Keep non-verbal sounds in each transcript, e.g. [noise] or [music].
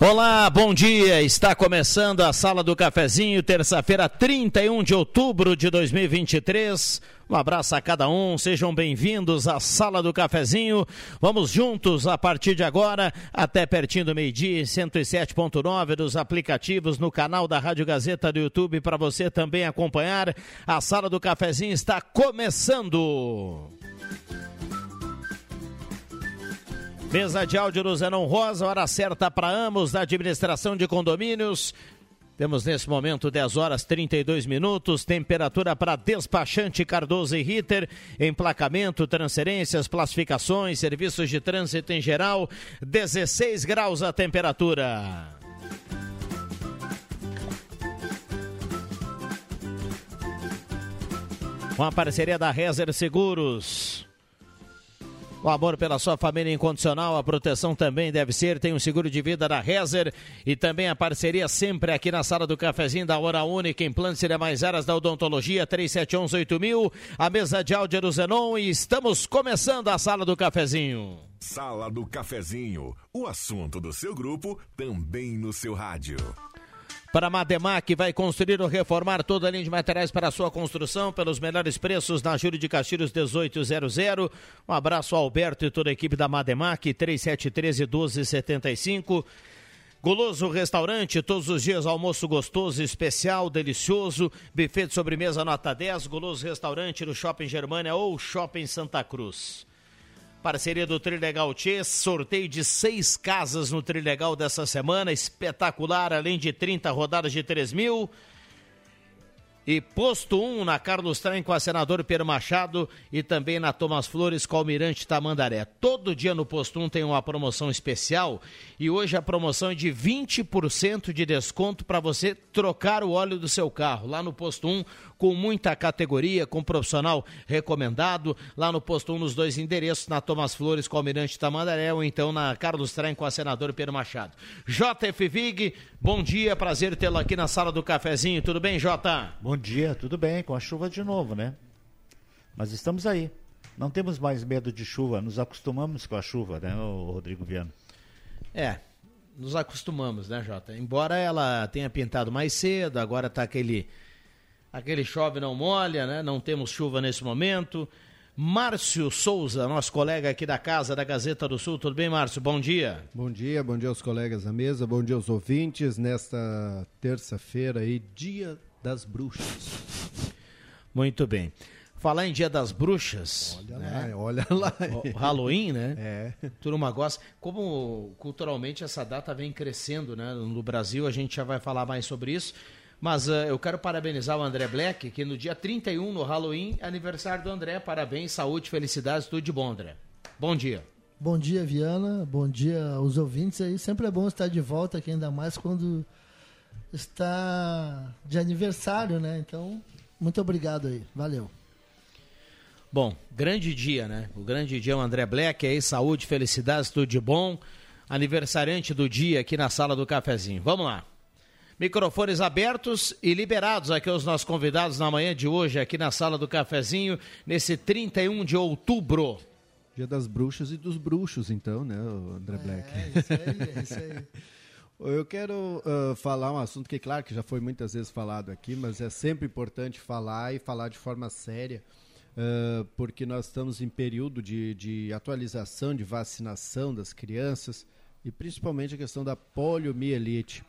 Olá, bom dia. Está começando a Sala do Cafezinho, terça-feira, 31 de outubro de 2023. Um abraço a cada um, sejam bem-vindos à Sala do Cafezinho. Vamos juntos a partir de agora até pertinho do meio-dia, 107.9 dos aplicativos no canal da Rádio Gazeta do YouTube para você também acompanhar. A Sala do Cafezinho está começando. Mesa de áudio do Zenon Rosa, hora certa para ambos da administração de condomínios. Temos nesse momento 10 horas 32 minutos, temperatura para despachante Cardoso e Ritter, emplacamento, transferências, classificações, serviços de trânsito em geral, 16 graus a temperatura. Com a parceria da Rezer Seguros. O amor pela sua família incondicional, a proteção também deve ser. Tem um seguro de vida da Rezer e também a parceria sempre aqui na sala do cafezinho da Hora Única, implantes e mais áreas da odontologia, 37118000, a mesa de áudio do Zenon e estamos começando a sala do cafezinho. Sala do Cafezinho, o assunto do seu grupo também no seu rádio para a Mademac, vai construir ou reformar toda a linha de materiais para a sua construção pelos melhores preços na Júlio de Castilhos 1800. Um abraço ao Alberto e toda a equipe da Mademac, 3713 1275. Goloso Restaurante, todos os dias almoço gostoso, especial, delicioso, buffet de sobremesa nota 10, Goloso Restaurante no Shopping Germânia ou Shopping Santa Cruz. Parceria do Trilegal Tchê, sorteio de seis casas no Trilegal dessa semana, espetacular, além de 30 rodadas de 3 mil. E posto 1 um na Carlos Trem com a senador Pedro Machado e também na Thomas Flores com o Almirante Tamandaré. Todo dia no posto 1 um tem uma promoção especial e hoje a promoção é de 20% de desconto para você trocar o óleo do seu carro. Lá no posto 1, um, com muita categoria, com profissional recomendado, lá no posto 1 nos dois endereços, na Thomas Flores com o Almirante Tamandaré ou então na Carlos Trem com a senador Pedro Machado. JF Vig, bom dia, prazer tê-lo aqui na sala do cafezinho. Tudo bem, Jota? Bom dia, tudo bem, com a chuva de novo, né? Mas estamos aí. Não temos mais medo de chuva, nos acostumamos com a chuva, né, Rodrigo Viana? É, nos acostumamos, né, Jota? Embora ela tenha pintado mais cedo, agora está aquele aquele chove não molha, né? Não temos chuva nesse momento. Márcio Souza, nosso colega aqui da Casa da Gazeta do Sul. Tudo bem, Márcio? Bom dia. Bom dia, bom dia aos colegas da mesa, bom dia aos ouvintes nesta terça-feira aí, dia das bruxas. Muito bem. Falar em Dia das Bruxas. Olha né? lá, olha lá. O Halloween, né? É. Turma gosta. Como culturalmente essa data vem crescendo, né? No Brasil, a gente já vai falar mais sobre isso. Mas uh, eu quero parabenizar o André Black, que no dia 31, no Halloween, é aniversário do André. Parabéns, saúde, felicidades, tudo de bom, André. Bom dia. Bom dia, Viana. Bom dia aos ouvintes aí. Sempre é bom estar de volta aqui, ainda mais quando está de aniversário, né? Então, muito obrigado aí. Valeu. Bom, grande dia, né? O grande dia é o André Black aí, saúde, felicidades, tudo de bom. Aniversariante do dia aqui na sala do cafezinho. Vamos lá. Microfones abertos e liberados aqui aos nossos convidados na manhã de hoje, aqui na sala do cafezinho, nesse 31 de outubro. Dia das bruxas e dos bruxos, então, né, André É, Black? é isso aí, é isso aí. [laughs] Eu quero uh, falar um assunto que, claro, que já foi muitas vezes falado aqui, mas é sempre importante falar e falar de forma séria. uh, porque nós estamos em período de, de atualização, de vacinação das crianças e principalmente a questão da poliomielite.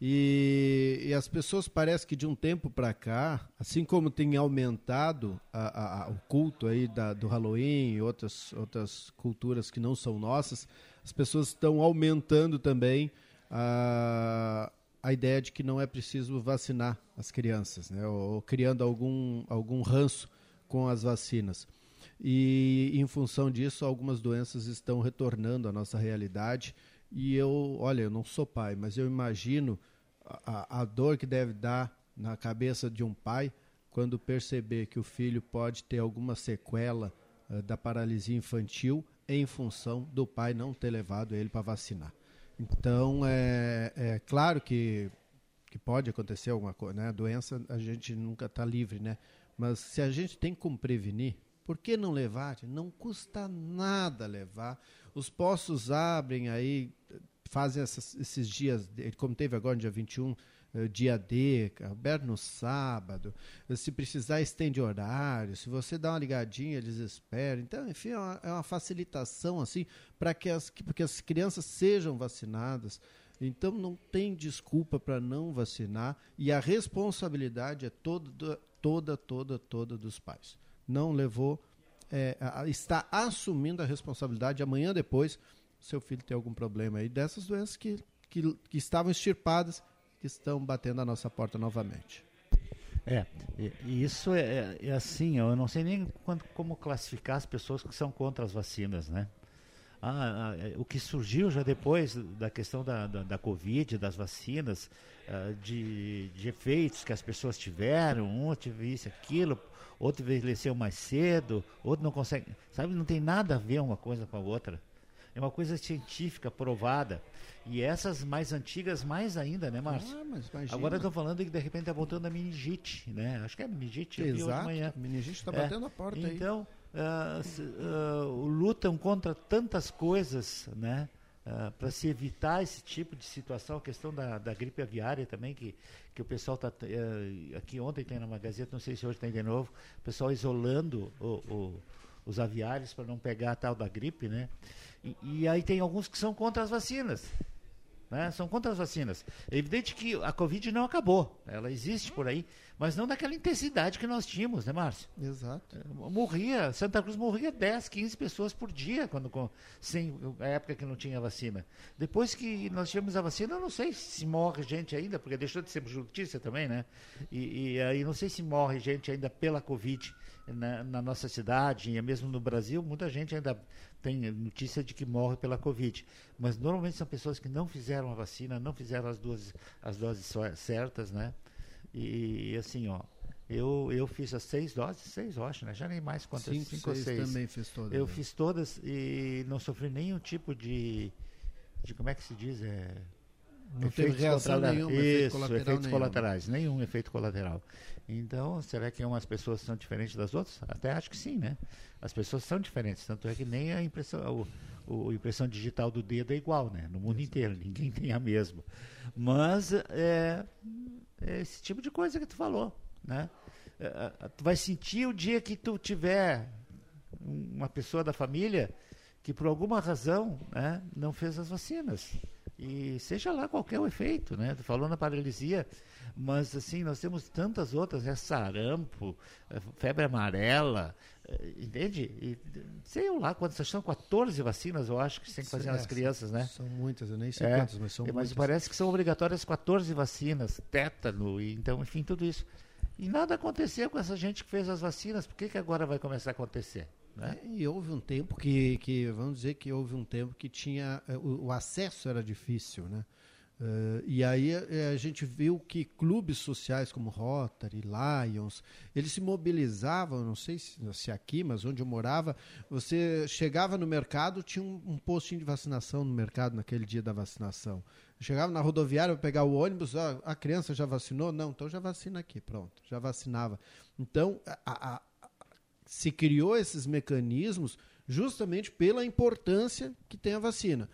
E, e, as pessoas parece que de um tempo para cá, assim como tem aumentado a, a, o culto aí da, do Halloween e outras, outras culturas que não são nossas, as pessoas estão aumentando também a, a ideia de que não é preciso vacinar as crianças, né? ou, ou criando algum, algum ranço com as vacinas. E em função disso, algumas doenças estão retornando à nossa realidade e eu, olha, eu não sou pai, mas eu imagino a, a dor que deve dar na cabeça de um pai quando perceber que o filho pode ter alguma sequela uh, da paralisia infantil em função do pai não ter levado ele para vacinar. Então, é, é claro que, que pode acontecer alguma coisa, né? A doença a gente nunca está livre, né? Mas se a gente tem como prevenir, por que não levar? Não custa nada levar. Os postos abrem aí, fazem essas, esses dias, como teve agora no dia 21, eh, dia D, aberto no sábado. Se precisar, estende horário. Se você dá uma ligadinha, eles esperam. Então, enfim, é uma, é uma facilitação assim para que as, que as crianças sejam vacinadas. Então não tem desculpa para não vacinar e a responsabilidade é toda, toda, toda, toda dos pais. Não levou, é, está assumindo a responsabilidade amanhã depois seu filho tem algum problema aí dessas doenças que, que, que estavam extirpadas que estão batendo a nossa porta novamente. É, isso é, é, é, assim, eu não sei nem quando, como classificar as pessoas que são contra as vacinas, né? Ah, ah, é, o que surgiu já depois da questão da, da, da Covid, das vacinas, ah, de, de, efeitos que as pessoas tiveram, um teve isso, aquilo, outro envelheceu mais cedo, outro não consegue. Sabe, não tem nada a ver uma coisa com a outra. É uma coisa científica, provada. E essas mais antigas, mais ainda, né, Márcio? Ah, Agora estão falando que de repente está voltando a meningite, né? Acho que é meningite, Exato. manhã. A meningite está batendo é. a porta então, aí. Então, uh, uh, lutam contra tantas coisas, né? Uh, para se evitar esse tipo de situação, a questão da, da gripe aviária também, que, que o pessoal está. Uh, aqui ontem tem na Magazeta, não sei se hoje tem de novo, o pessoal isolando o, o, os aviários para não pegar a tal da gripe, né? E, e aí tem alguns que são contra as vacinas. Né? São contra as vacinas. É evidente que a Covid não acabou. Ela existe por aí, mas não daquela intensidade que nós tínhamos, né, Márcio? Exato. É, morria, Santa Cruz morria 10, 15 pessoas por dia quando sem a época que não tinha vacina. Depois que nós tivemos a vacina, eu não sei se morre gente ainda, porque deixou de ser notícia também, né? E, e aí não sei se morre gente ainda pela Covid na, na, nossa cidade e mesmo no Brasil, muita gente ainda tem notícia de que morre pela Covid. Mas normalmente são pessoas que não fizeram a vacina, não fizeram as duas as doses certas, né? E, e assim, ó, eu, eu fiz as seis doses, seis, eu acho, né? Já nem mais quantas, cinco, cinco seis, ou seis. também fiz todas. Eu né? fiz todas e não sofri nenhum tipo de, de como é que se diz? É, não teve reação nenhuma, Isso, efeito efeitos nenhum. colaterais, nenhum efeito colateral. Então, será que umas pessoas são diferentes das outras? Até acho que sim, né? As pessoas são diferentes, tanto é que nem a impressão, o, o impressão digital do dedo é igual, né? No mundo inteiro, ninguém [laughs] tem a mesma. Mas é, é esse tipo de coisa que tu falou, né? É, é tu vai sentir o dia que tu tiver uma pessoa da família que por alguma razão né, não fez as vacinas. E seja lá qualquer o efeito, né? Tu falou na paralisia, mas assim, nós temos tantas outras, né? Sarampo, eh, febre amarela, eh, entende? E, sei lá quantas são, 14 vacinas, eu acho que tem que fazer nas crianças, né? São muitas, eu nem sei é, quantas, mas são mas muitas. Mas parece que são obrigatórias 14 vacinas, tétano, e, então, enfim, tudo isso. E nada aconteceu com essa gente que fez as vacinas, por que, que agora vai começar a acontecer? Né? É, e houve um tempo que, que, vamos dizer que houve um tempo que tinha, eh, o, o acesso era difícil, né? Uh, e aí a, a, gente viu que clubes sociais como Rotary, Lions, eles se mobilizavam, não sei se, se aqui, mas onde eu morava, você chegava no mercado, tinha um, um postinho de vacinação no mercado naquele dia da vacinação. Chegava na rodoviária para pegar o ônibus, ó, a criança já vacinou? Não, então já vacina aqui, pronto, já vacinava. Então, a, a se criou esses mecanismos justamente pela importância que tem a vacina.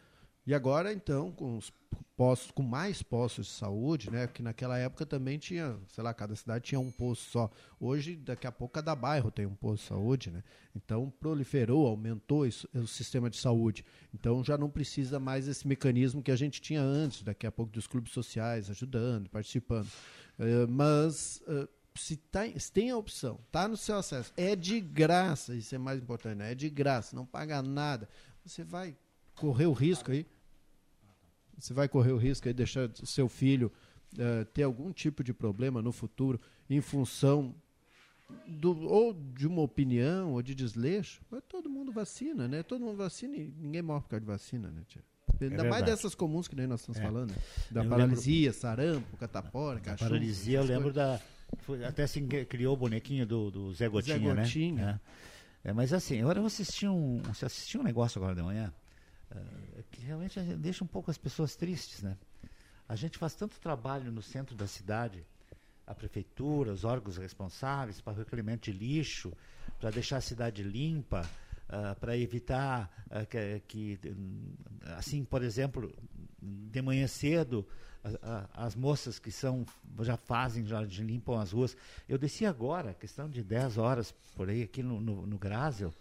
E agora, então, com os postos, com mais postos de saúde, né? Que naquela época também tinha, sei lá, cada cidade tinha um posto só. Hoje, daqui a pouco, cada bairro tem um posto de saúde, né? Então, proliferou, aumentou isso, o sistema de saúde. Então, já não precisa mais esse mecanismo que a gente tinha antes, daqui a pouco, dos clubes sociais ajudando, participando. Uh, mas... Uh, se, tá, se tem a opção, tá no seu acesso, é de graça, isso é mais importante, né? é de graça, não paga nada. Você vai correr o risco aí, você vai correr o risco aí de deixar seu filho uh, ter algum tipo de problema no futuro em função do, ou de uma opinião ou de desleixo. Mas todo mundo vacina, né? Todo mundo vacina e ninguém morre por causa de vacina, né, tia? É Ainda mais dessas comuns que nem nós estamos é. falando, né? Da eu paralisia, lembro... sarampo, catapora, cachorro. Paralisia, eu lembro coisas. da. Foi, até assim criou o bonequinho do, do Zé Gotinha, Zé Gotinha. né? É. é. mas assim, agora eu assisti um, assisti um negócio agora de manhã uh, que realmente deixa um pouco as pessoas tristes, né? A gente faz tanto trabalho no centro da cidade, a prefeitura, os órgãos responsáveis para o recolhimento de lixo, para deixar a cidade limpa, uh, para evitar uh, que, que, assim, por exemplo, de manhã cedo, as moças que são já fazem, já limpam as ruas. Eu desci agora, questão de 10 horas por aí, aqui no, no, no Grásel,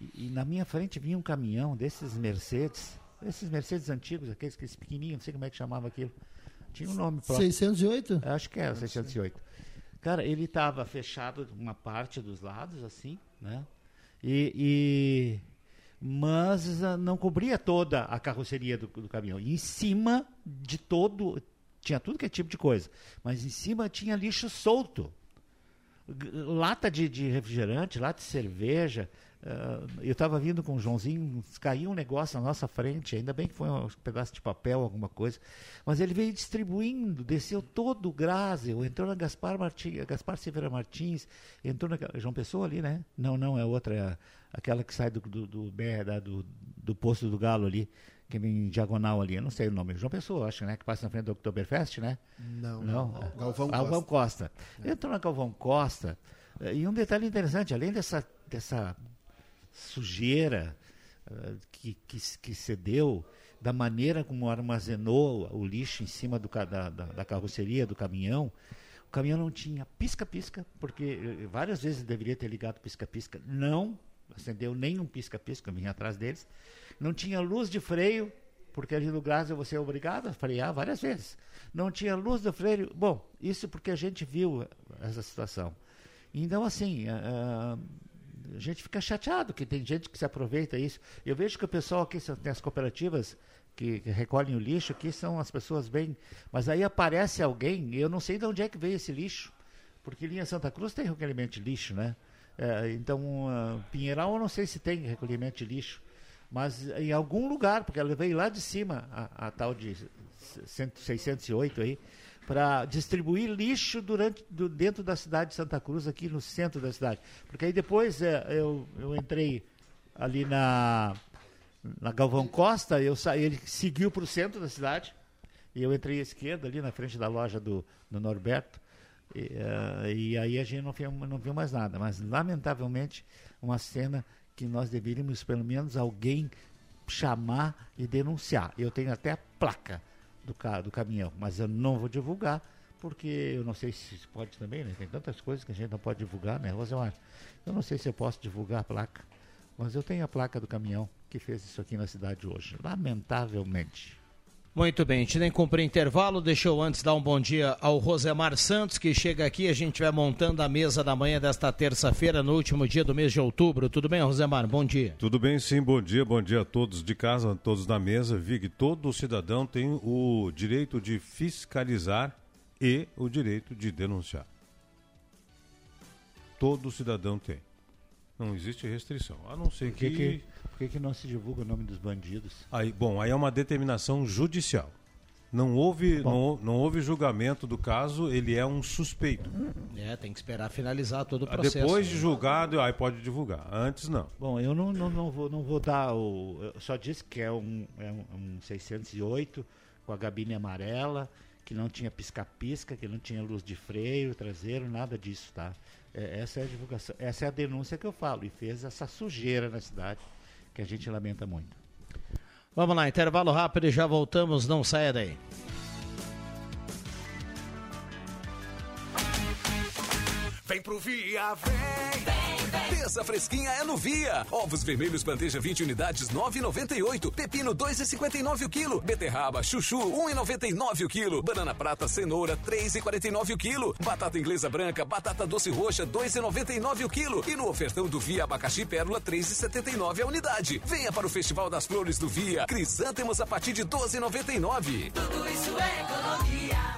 e, e, na minha frente vinha um caminhão desses Mercedes, esses Mercedes antigos, aqueles, aqueles pequenininhos, não sei como é que chamava aquilo. Tinha um nome próprio. 608? Acho que era, 608. Cara, ele estava fechado uma parte dos lados, assim, né? E mas uh, não cobria toda a carroceria do, do, caminhão. E em cima de todo, tinha tudo que é tipo de coisa, mas em cima tinha lixo solto. Lata de, de refrigerante, lata de cerveja, Uh, eu estava vindo com o Joãozinho, caiu um negócio na nossa frente, ainda bem que foi um pedaço de papel, alguma coisa, mas ele veio distribuindo, desceu todo o Grásel, entrou na Gaspar, Martins, Gaspar Martins, entrou na João Pessoa ali, né? Não, não, é outra, é aquela que sai do, do, do, do, do posto do Galo ali, que vem em diagonal ali, eu não sei o nome, João Pessoa, acho, né? Que passa na frente do Oktoberfest, né? Não, não. não. Galvão, Galvão Costa. Costa. Entrou na Galvão Costa, eh, e um detalhe interessante, além dessa, dessa sujeira uh, que, que, que cedeu, da maneira como armazenou o lixo em cima do, da, da, da carroceria do caminhão, o caminhão não tinha pisca-pisca, porque eh, várias vezes deveria ter ligado pisca-pisca, não acendeu nenhum pisca-pisca, vinha atrás deles. Não tinha luz de freio, porque ali no Brasil você é obrigado a frear várias vezes. Não tinha luz de freio. Bom, isso porque a gente viu essa situação. Então, assim, uh, a gente fica chateado que tem gente que se aproveita isso. Eu vejo que o pessoal aqui as cooperativas que, que, recolhem o lixo aqui são as pessoas bem, mas aí aparece alguém, eu não sei de onde é que veio esse lixo, porque linha Santa Cruz tem recolhimento de lixo, né? É, então, uh, Pinheiral eu não sei se tem recolhimento de lixo, mas em algum lugar, porque ela veio lá de cima, a, a tal de 608 aí, para distribuir lixo durante, do, dentro da cidade de Santa Cruz, aqui no centro da cidade. Porque aí depois é, eu, eu entrei ali na, na Galvão Costa, eu saí, ele seguiu para o centro da cidade, e eu entrei à esquerda, ali na frente da loja do, do Norberto, e, uh, e aí a gente não viu, não viu mais nada. Mas, lamentavelmente, uma cena que nós deveríamos, pelo menos, alguém chamar e denunciar. Eu tenho até a placa do, ca do caminhão, mas eu não vou divulgar, porque eu não sei se pode também, né? Tem tantas coisas que a gente não pode divulgar, né, Rosemar? Eu não sei se eu posso divulgar a placa, mas eu tenho a placa do caminhão que fez isso aqui na cidade hoje, lamentavelmente. Muito bem, a gente nem cumprir intervalo, deixa eu antes dar um bom dia ao Rosemar Santos, que chega aqui, a gente vai montando a mesa da manhã desta terça-feira, no último dia do mês de outubro. Tudo bem, Rosemar? Bom dia. Tudo bem, sim, bom dia, bom dia a todos de casa, todos da mesa. Vig, todo cidadão tem o direito de fiscalizar e o direito de denunciar. Todo cidadão tem. Não existe restrição, a não ser que... que por que, que não se divulga o nome dos bandidos? Aí, bom, aí é uma determinação judicial. Não houve, não, não, houve julgamento do caso, ele é um suspeito. É, tem que esperar finalizar todo o processo. Depois de julgado, aí pode divulgar. Antes, não. Bom, eu não, não, não, vou, não vou dar o. Eu só disse que é um, é um 608 com a gabine amarela, que não tinha pisca-pisca, que não tinha luz de freio traseiro, nada disso, tá? É, essa é a divulgação, essa é a denúncia que eu falo. E fez essa sujeira na cidade que a gente lamenta muito. Vamos lá, intervalo rápido e já voltamos, não saia daí. Vem pro Via, vem! vem, vem. Terça fresquinha é no Via. Ovos vermelhos bandeja 20 unidades 9,98. Pepino 2,59 o quilo. Beterraba, chuchu 1,99 o quilo. Banana prata, cenoura 3,49 o quilo. Batata inglesa branca, batata doce roxa 2,99 o quilo. E no ofertão do Via abacaxi pérola 3,79 a unidade. Venha para o Festival das Flores do Via. Crisântemos a partir de 12,99. Tudo isso é economia.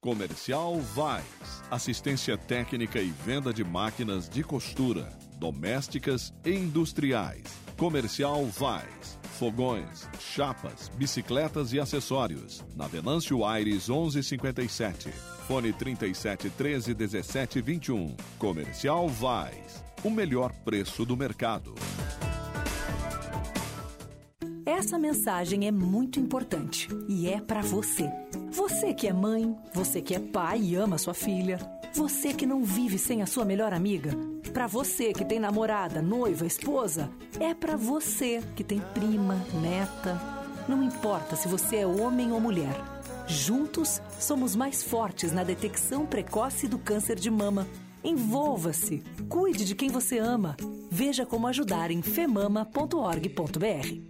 Comercial Vais. Assistência técnica e venda de máquinas de costura, domésticas e industriais. Comercial Vais. Fogões, chapas, bicicletas e acessórios. Na Venâncio Aires 1157. Fone 37 13 17 21. Comercial Vais. O melhor preço do mercado. Essa mensagem é muito importante e é para você. Você que é mãe, você que é pai e ama sua filha, você que não vive sem a sua melhor amiga, para você que tem namorada, noiva, esposa, é para você que tem prima, neta. Não importa se você é homem ou mulher. Juntos somos mais fortes na detecção precoce do câncer de mama. Envolva-se, cuide de quem você ama. Veja como ajudar em femama.org.br.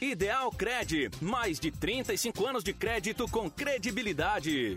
Ideal Cred, mais de 35 anos de crédito com credibilidade.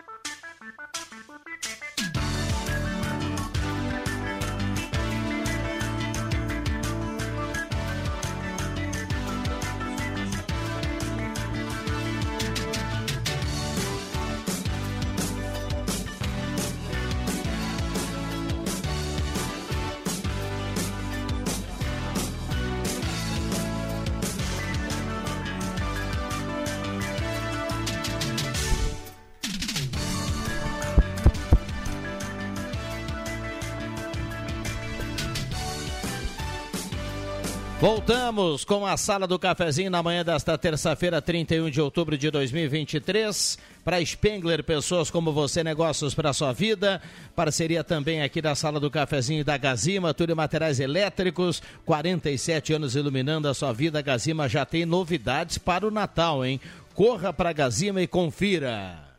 Voltamos com a sala do cafezinho na manhã desta terça-feira, 31 de outubro de 2023. Para Spengler, pessoas como você, negócios para sua vida. Parceria também aqui da sala do cafezinho da Gazima, tudo em materiais elétricos. 47 anos iluminando a sua vida. A Gazima já tem novidades para o Natal, hein? Corra para a Gazima e confira.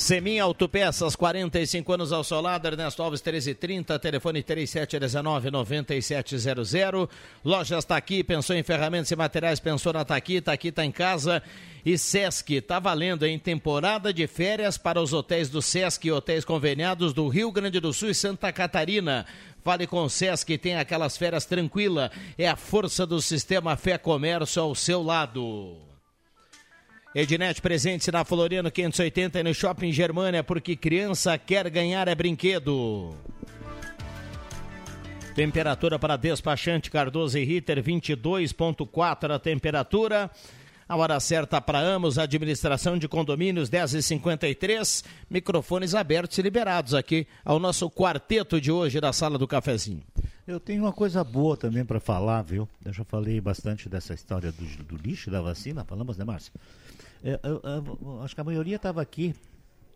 Semin Autopeças, 45 anos ao seu lado, Ernesto Alves 1330, telefone 3719-9700. Lojas Taqui, pensou em ferramentas e materiais, pensou na Taqui, Taqui tá em casa. E Sesc, tá valendo em temporada de férias para os hotéis do Sesc e hotéis conveniados do Rio Grande do Sul e Santa Catarina. Fale com o Sesc, tem aquelas férias tranquila. É a força do sistema Fé Comércio ao seu lado. Ednet presente na Floriano 580 e no Shopping Germânia, porque criança quer ganhar é brinquedo. Temperatura para despachante Cardoso e Ritter 22.4 a temperatura. A hora certa para Amos, administração de condomínios 10h53. Microfones abertos e liberados aqui ao nosso quarteto de hoje da sala do cafezinho. Eu tenho uma coisa boa também para falar, viu? Eu já falei bastante dessa história do, do lixo da vacina, falamos, né, Márcio? Eu, eu, eu, acho que a maioria estava aqui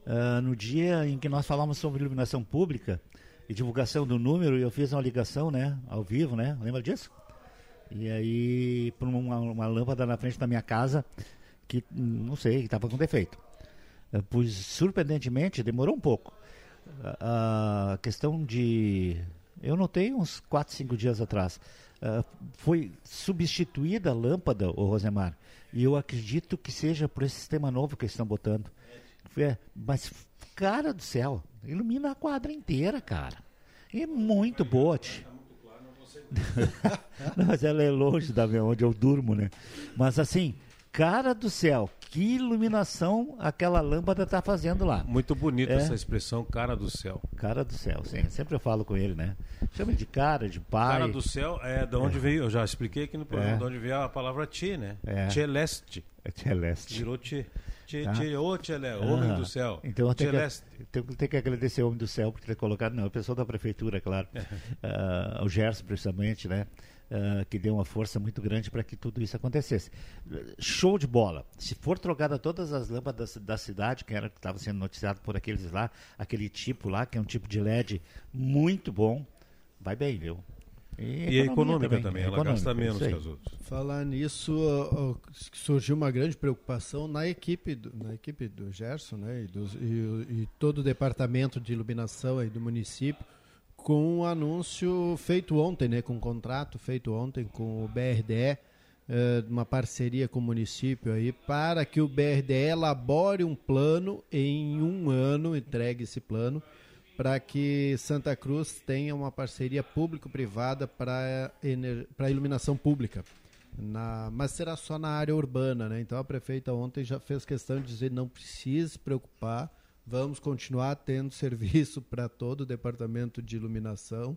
uh, no dia em que nós falamos sobre iluminação pública e divulgação do número, e eu fiz uma ligação, né, ao vivo, né? Lembra disso? E aí, por uma, uma lâmpada na frente da minha casa, que não sei, que estava com defeito. Uh, pois, surpreendentemente, demorou um pouco. Uh, a questão de. Eu notei uns 4, 5 dias atrás. Uh, foi substituída a lâmpada, o Rosemar, e eu acredito que seja por esse sistema novo que eles estão botando. É, mas, cara do céu, ilumina a quadra inteira, cara. É muito. [laughs] Não, mas ela é longe da minha, onde eu durmo, né? Mas assim, cara do céu, que iluminação aquela lâmpada está fazendo lá. Muito bonita é. essa expressão, cara do céu. Cara do céu, sim. Sempre eu falo com ele, né? Chama de cara, de pai. Cara do céu é de onde é. veio, eu já expliquei aqui no programa, é. de onde veio a palavra tchê, né? É. Tcheleste. É tcheleste. Virou tchê. Tchê, tá. ô tchelé, ah. homem do céu. Então eu tenho que, tenho que agradecer o homem do céu por ter colocado, não, o pessoal da prefeitura, claro. uh, [laughs] o Gerson, principalmente, né? Uh, que deu uma força muito grande para que tudo isso acontecesse. Show de bola. Se for trocada todas as lâmpadas da cidade, que era que estava sendo noticiado por aqueles lá, aquele tipo lá, que é um tipo de LED muito bom, vai bem, viu? E, e é econômica também, também. ela econômica, gasta menos que as outras. Falar nisso, uh, uh, surgiu uma grande preocupação na equipe do, na equipe do Gerson né, e, dos, e, e todo o departamento de iluminação aí do município, com um anúncio feito ontem, né, com um contrato feito ontem com o BRDE, uh, uma parceria com o município aí, para que o BRDE elabore um plano em um ano, entregue esse plano, para que Santa Cruz tenha uma parceria público-privada para iluminação pública. Na, mas será só na área urbana, né? Então a prefeita ontem já fez questão de dizer não precisa se preocupar, vamos continuar tendo [laughs] serviço para todo o departamento de iluminação,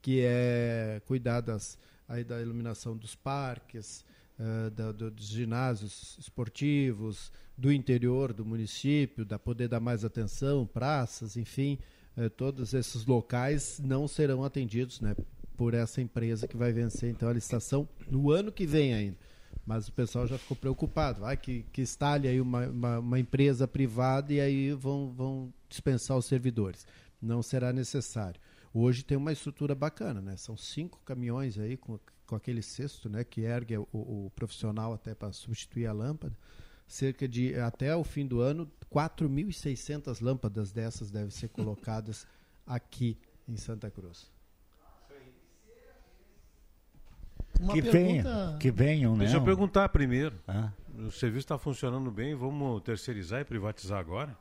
que é cuidar das, aí da iluminação dos parques, uh, da, do, dos ginásios esportivos, do interior do município, da poder dar mais atenção, praças, enfim, eh, todos esses locais não serão atendidos né, por essa empresa que vai vencer então a licitação no ano que vem ainda. Mas o pessoal já ficou preocupado. Vai que, que instale aí uma, uma, uma, empresa privada e aí vão, vão dispensar os servidores. Não será necessário. Hoje tem uma estrutura bacana, né? São cinco caminhões aí com, com aquele cesto, né? Que ergue o, o profissional até para substituir a lâmpada cerca de, até o fim do ano, 4.600 lâmpadas dessas devem ser colocadas [laughs] aqui em Santa Cruz. Uma que, pergunta... venha, que venham, né? Deixa eu perguntar primeiro. Ah. O serviço está funcionando bem, vamos terceirizar e privatizar agora?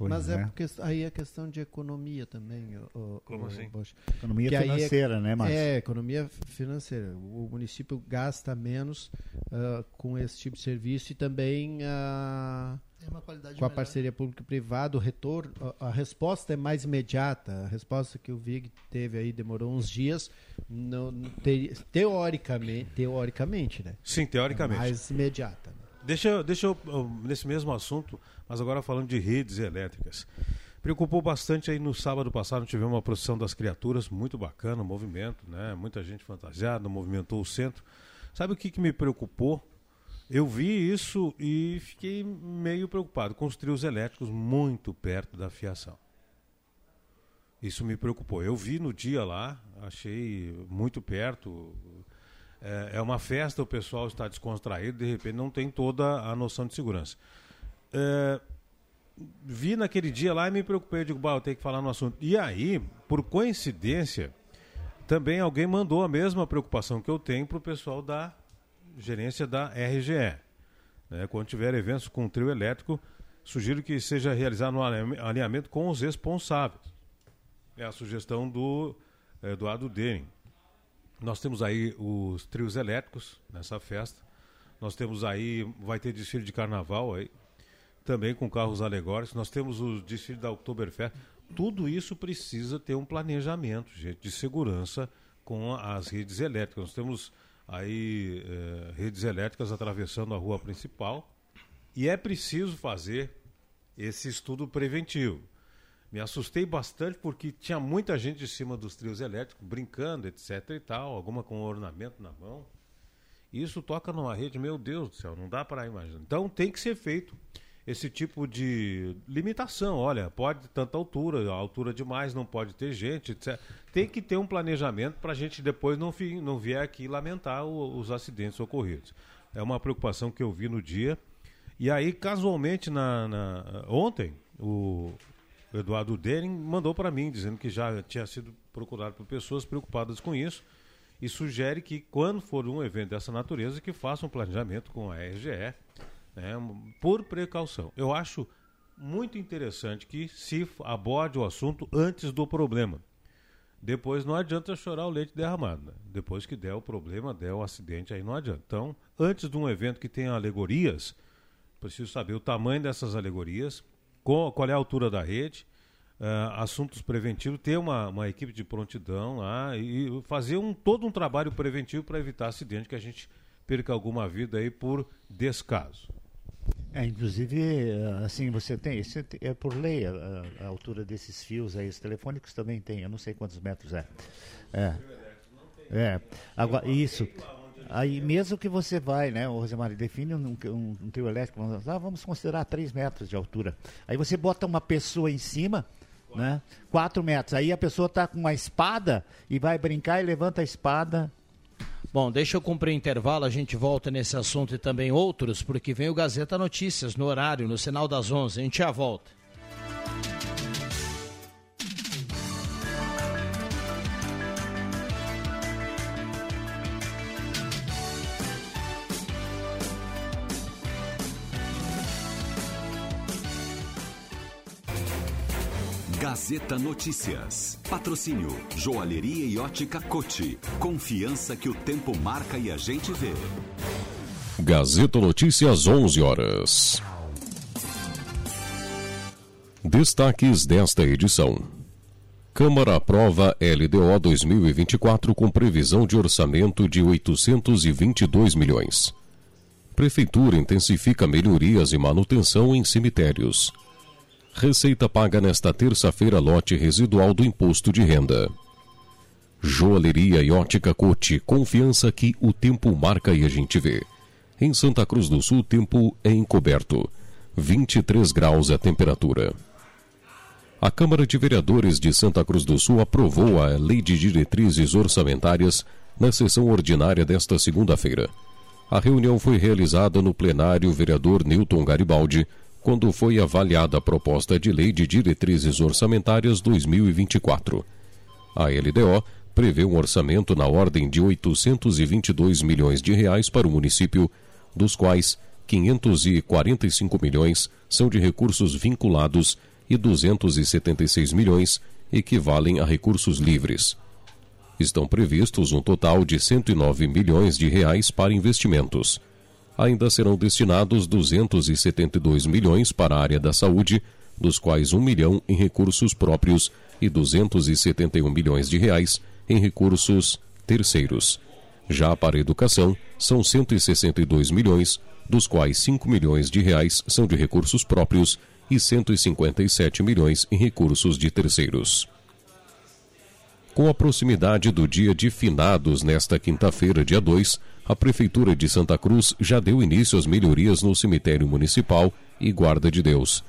Pois Mas é. é. porque aí é questão de economia também. O, Como o, assim? Economia que financeira, é, né, Márcio? É, economia financeira. O município gasta menos uh, com esse tipo de serviço e também uh, com melhor. a parceria público-privada, o retorno, a, a, resposta é mais imediata. A resposta que o VIG teve aí demorou uns dias, não, te, teoricamente, teoricamente, né? Sim, teoricamente. É mais imediata. Deixa, deixa eu, nesse mesmo assunto, mas agora falando de redes elétricas. Preocupou bastante aí no sábado passado, tivemos uma procissão das criaturas, muito bacana, movimento, né? Muita gente fantasiada, movimentou o centro. Sabe o que, que me preocupou? Eu vi isso e fiquei meio preocupado com os elétricos muito perto da fiação. Isso me preocupou. Eu vi no dia lá, achei muito perto. É, é uma festa, o pessoal está descontraído, de repente não tem toda a noção de segurança. É, vi naquele dia lá e me preocupei, eu digo, eu tenho que falar no assunto. E aí, por coincidência, também alguém mandou a mesma preocupação que eu tenho para o pessoal da gerência da RGE. Né? Quando tiver eventos com trio elétrico, sugiro que seja realizado um alinhamento com os responsáveis. É a sugestão do Eduardo Denen. Nós temos aí os trios elétricos nessa festa. Nós temos aí, vai ter desfile de carnaval aí, também com carros alegóricos. Nós temos o desfile da Oktoberfest. Tudo isso precisa ter um planejamento, gente, de segurança com as redes elétricas. Nós temos aí eh, redes elétricas atravessando a rua principal e é preciso fazer esse estudo preventivo. Me assustei bastante porque tinha muita gente de cima dos trios elétricos brincando, etc e tal, alguma com ornamento na mão. Isso toca numa rede, meu Deus do céu, não dá para imaginar. Então tem que ser feito esse tipo de limitação. Olha, pode tanta altura, altura demais, não pode ter gente, etc. Tem que ter um planejamento para a gente depois não, não vier aqui lamentar o, os acidentes ocorridos. É uma preocupação que eu vi no dia. E aí, casualmente, na, na ontem, o, Eduardo Dering mandou para mim, dizendo que já tinha sido procurado por pessoas preocupadas com isso e sugere que, quando for um evento dessa natureza, que faça um planejamento com a RGE, né, por precaução. Eu acho muito interessante que se aborde o assunto antes do problema. Depois não adianta chorar o leite derramado. Né? Depois que der o problema, der o acidente, aí não adianta. Então, antes de um evento que tenha alegorias, preciso saber o tamanho dessas alegorias, qual, qual é a altura da rede, uh, assuntos preventivos, ter uma, uma equipe de prontidão lá e fazer um, todo um trabalho preventivo para evitar acidente que a gente perca alguma vida aí por descaso. É, inclusive, eh, assim, você tem, isso é por lei a, a, altura desses fios aí, os telefônicos também tem, eu não sei quantos metros é. É. É. Agora, isso. Aí mesmo que você vai, né, Rosemary, define um, um, um trio elétrico, ah, vamos considerar 3 metros de altura. Aí você bota uma pessoa em cima, né, 4 metros. Aí a pessoa está com uma espada e vai brincar e levanta a espada. Bom, deixa eu cumprir o intervalo, a gente volta nesse assunto e também outros, porque vem o Gazeta Notícias no horário, no sinal das 11. A gente já volta. Gazeta Notícias. Patrocínio Joalheria e Ótica Cote. Confiança que o tempo marca e a gente vê. Gazeta Notícias 11 horas. Destaques desta edição. Câmara aprova LDO 2024 com previsão de orçamento de 822 milhões. Prefeitura intensifica melhorias e manutenção em cemitérios. Receita paga nesta terça-feira lote residual do imposto de renda. Joalheria e ótica Cote, confiança que o tempo marca e a gente vê. Em Santa Cruz do Sul, tempo é encoberto. 23 graus a temperatura. A Câmara de Vereadores de Santa Cruz do Sul aprovou a Lei de Diretrizes Orçamentárias na sessão ordinária desta segunda-feira. A reunião foi realizada no plenário vereador Newton Garibaldi, quando foi avaliada a proposta de Lei de Diretrizes Orçamentárias 2024. A LDO prevê um orçamento na ordem de 822 milhões de reais para o município, dos quais 545 milhões são de recursos vinculados e 276 milhões equivalem a recursos livres. Estão previstos um total de 109 milhões de reais para investimentos ainda serão destinados 272 milhões para a área da saúde, dos quais 1 milhão em recursos próprios e 271 milhões de reais em recursos terceiros. Já para a educação, são 162 milhões, dos quais 5 milhões de reais são de recursos próprios e 157 milhões em recursos de terceiros. Com a proximidade do dia de finados nesta quinta-feira, dia 2, a Prefeitura de Santa Cruz já deu início às melhorias no cemitério municipal e Guarda de Deus.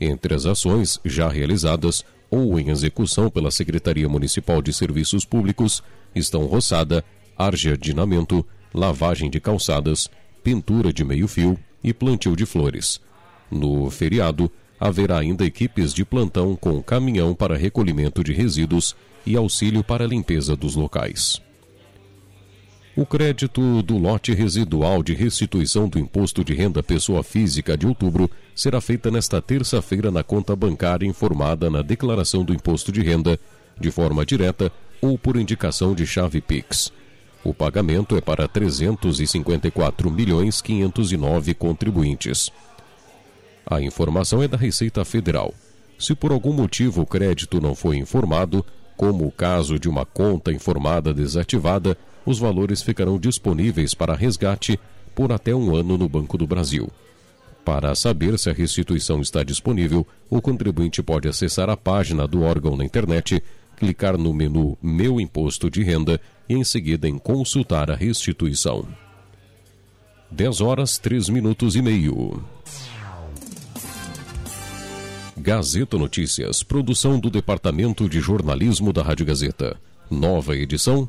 Entre as ações já realizadas ou em execução pela Secretaria Municipal de Serviços Públicos estão roçada, arjardinamento, lavagem de calçadas, pintura de meio-fio e plantio de flores. No feriado, haverá ainda equipes de plantão com caminhão para recolhimento de resíduos e auxílio para a limpeza dos locais. O crédito do lote residual de restituição do imposto de renda pessoa física de outubro será feita nesta terça-feira na conta bancária informada na declaração do imposto de renda, de forma direta ou por indicação de chave Pix. O pagamento é para 354 milhões 509 contribuintes. A informação é da Receita Federal. Se por algum motivo o crédito não foi informado, como o caso de uma conta informada desativada, os valores ficarão disponíveis para resgate por até um ano no Banco do Brasil. Para saber se a restituição está disponível, o contribuinte pode acessar a página do órgão na internet, clicar no menu Meu Imposto de Renda e em seguida em Consultar a restituição. 10 horas 3 minutos e meio. Gazeta Notícias, produção do Departamento de Jornalismo da Rádio Gazeta. Nova edição,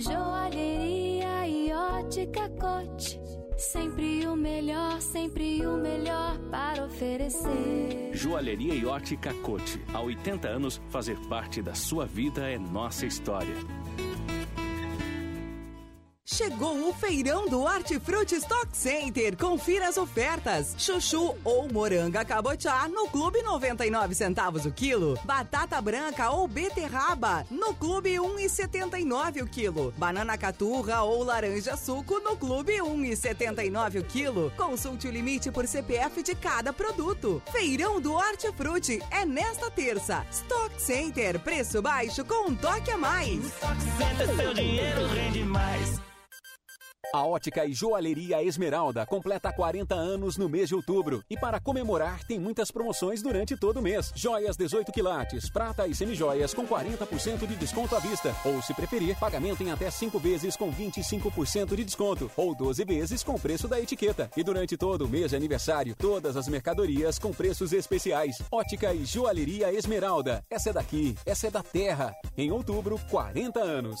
Joalheria e ótica cote. Sempre o melhor, sempre o melhor para oferecer. Joalheria e ótica Cote. Há 80 anos, fazer parte da sua vida é nossa história. Chegou o feirão do Hortifruti Stock Center. Confira as ofertas. Chuchu ou moranga cabotiá no Clube 99 centavos o quilo. Batata branca ou beterraba no Clube 1,79 o quilo. Banana caturra ou laranja suco no Clube 1,79 o quilo. Consulte o limite por CPF de cada produto. Feirão do Hortifruti é nesta terça. Stock Center, preço baixo com um toque a mais. Stock Center, seu dinheiro rende mais. A Ótica e Joalheria Esmeralda completa 40 anos no mês de outubro e para comemorar tem muitas promoções durante todo o mês. Joias 18 quilates, prata e semijoias com 40% de desconto à vista ou se preferir, pagamento em até 5 vezes com 25% de desconto ou 12 vezes com preço da etiqueta. E durante todo o mês de aniversário, todas as mercadorias com preços especiais. Ótica e Joalheria Esmeralda. Essa é daqui, essa é da terra. Em outubro, 40 anos.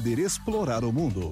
explorar o mundo.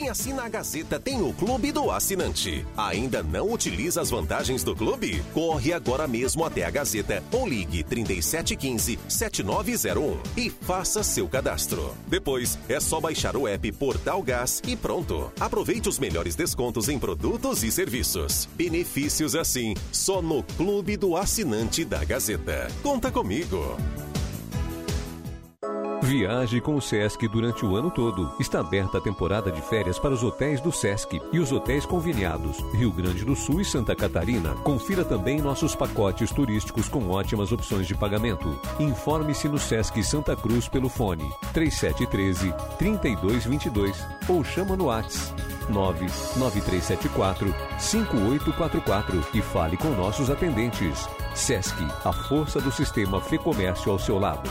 Quem assina a Gazeta tem o Clube do Assinante. Ainda não utiliza as vantagens do clube? Corre agora mesmo até a Gazeta ou ligue 3715-7901 e faça seu cadastro. Depois é só baixar o app Portal Gás e pronto. Aproveite os melhores descontos em produtos e serviços. Benefícios assim, só no Clube do Assinante da Gazeta. Conta comigo. Viaje com o Sesc durante o ano todo. Está aberta a temporada de férias para os hotéis do Sesc e os hotéis conveniados, Rio Grande do Sul e Santa Catarina. Confira também nossos pacotes turísticos com ótimas opções de pagamento. Informe-se no Sesc Santa Cruz pelo fone 3713 3222 ou chama no WhatsApp 99374 5844 e fale com nossos atendentes. Sesc, a força do sistema Fê Comércio ao seu lado.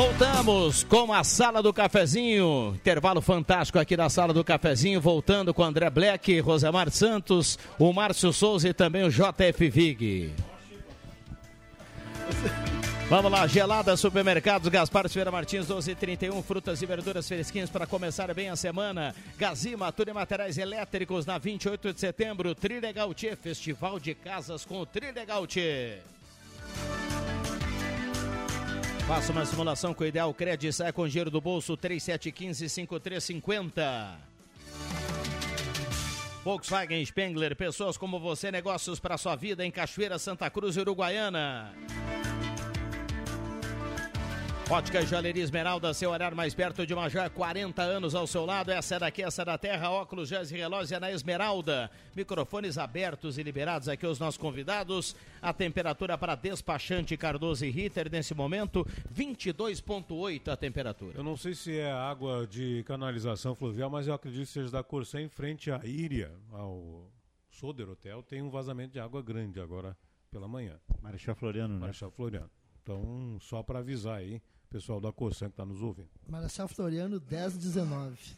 Voltamos com a Sala do Cafezinho. Intervalo fantástico aqui na Sala do Cafezinho. Voltando com André Black, Rosemar Santos, o Márcio Souza e também o JF Vig. Vamos lá, gelada supermercados, Gaspar Silveira Martins, 1231, frutas e verduras fresquinhas para começar bem a semana. Gazima, tudo em materiais elétricos na 28 de setembro. Trilegal Festival de Casas com o Trilegal. Faça uma simulação com o Ideal Cred saia com dinheiro do bolso 3715-5350. Volkswagen Spengler, pessoas como você, negócios para sua vida em Cachoeira, Santa Cruz Uruguaiana. Ótica Joalheria Esmeralda, seu horário mais perto de uma joia, 40 anos ao seu lado. Essa é daqui, essa é da terra. Óculos, joias e relógios é na Esmeralda. Microfones abertos e liberados aqui os nossos convidados. A temperatura para despachante Cardoso e Ritter nesse momento, 22,8 a temperatura. Eu não sei se é água de canalização fluvial, mas eu acredito que seja da Corsã em frente à Íria, ao Soder Hotel. Tem um vazamento de água grande agora pela manhã. Marechal Floriano, né? Marechal Floriano. Então, só para avisar aí, pessoal da Corsã que está nos ouvindo. Marechal Floriano 1019.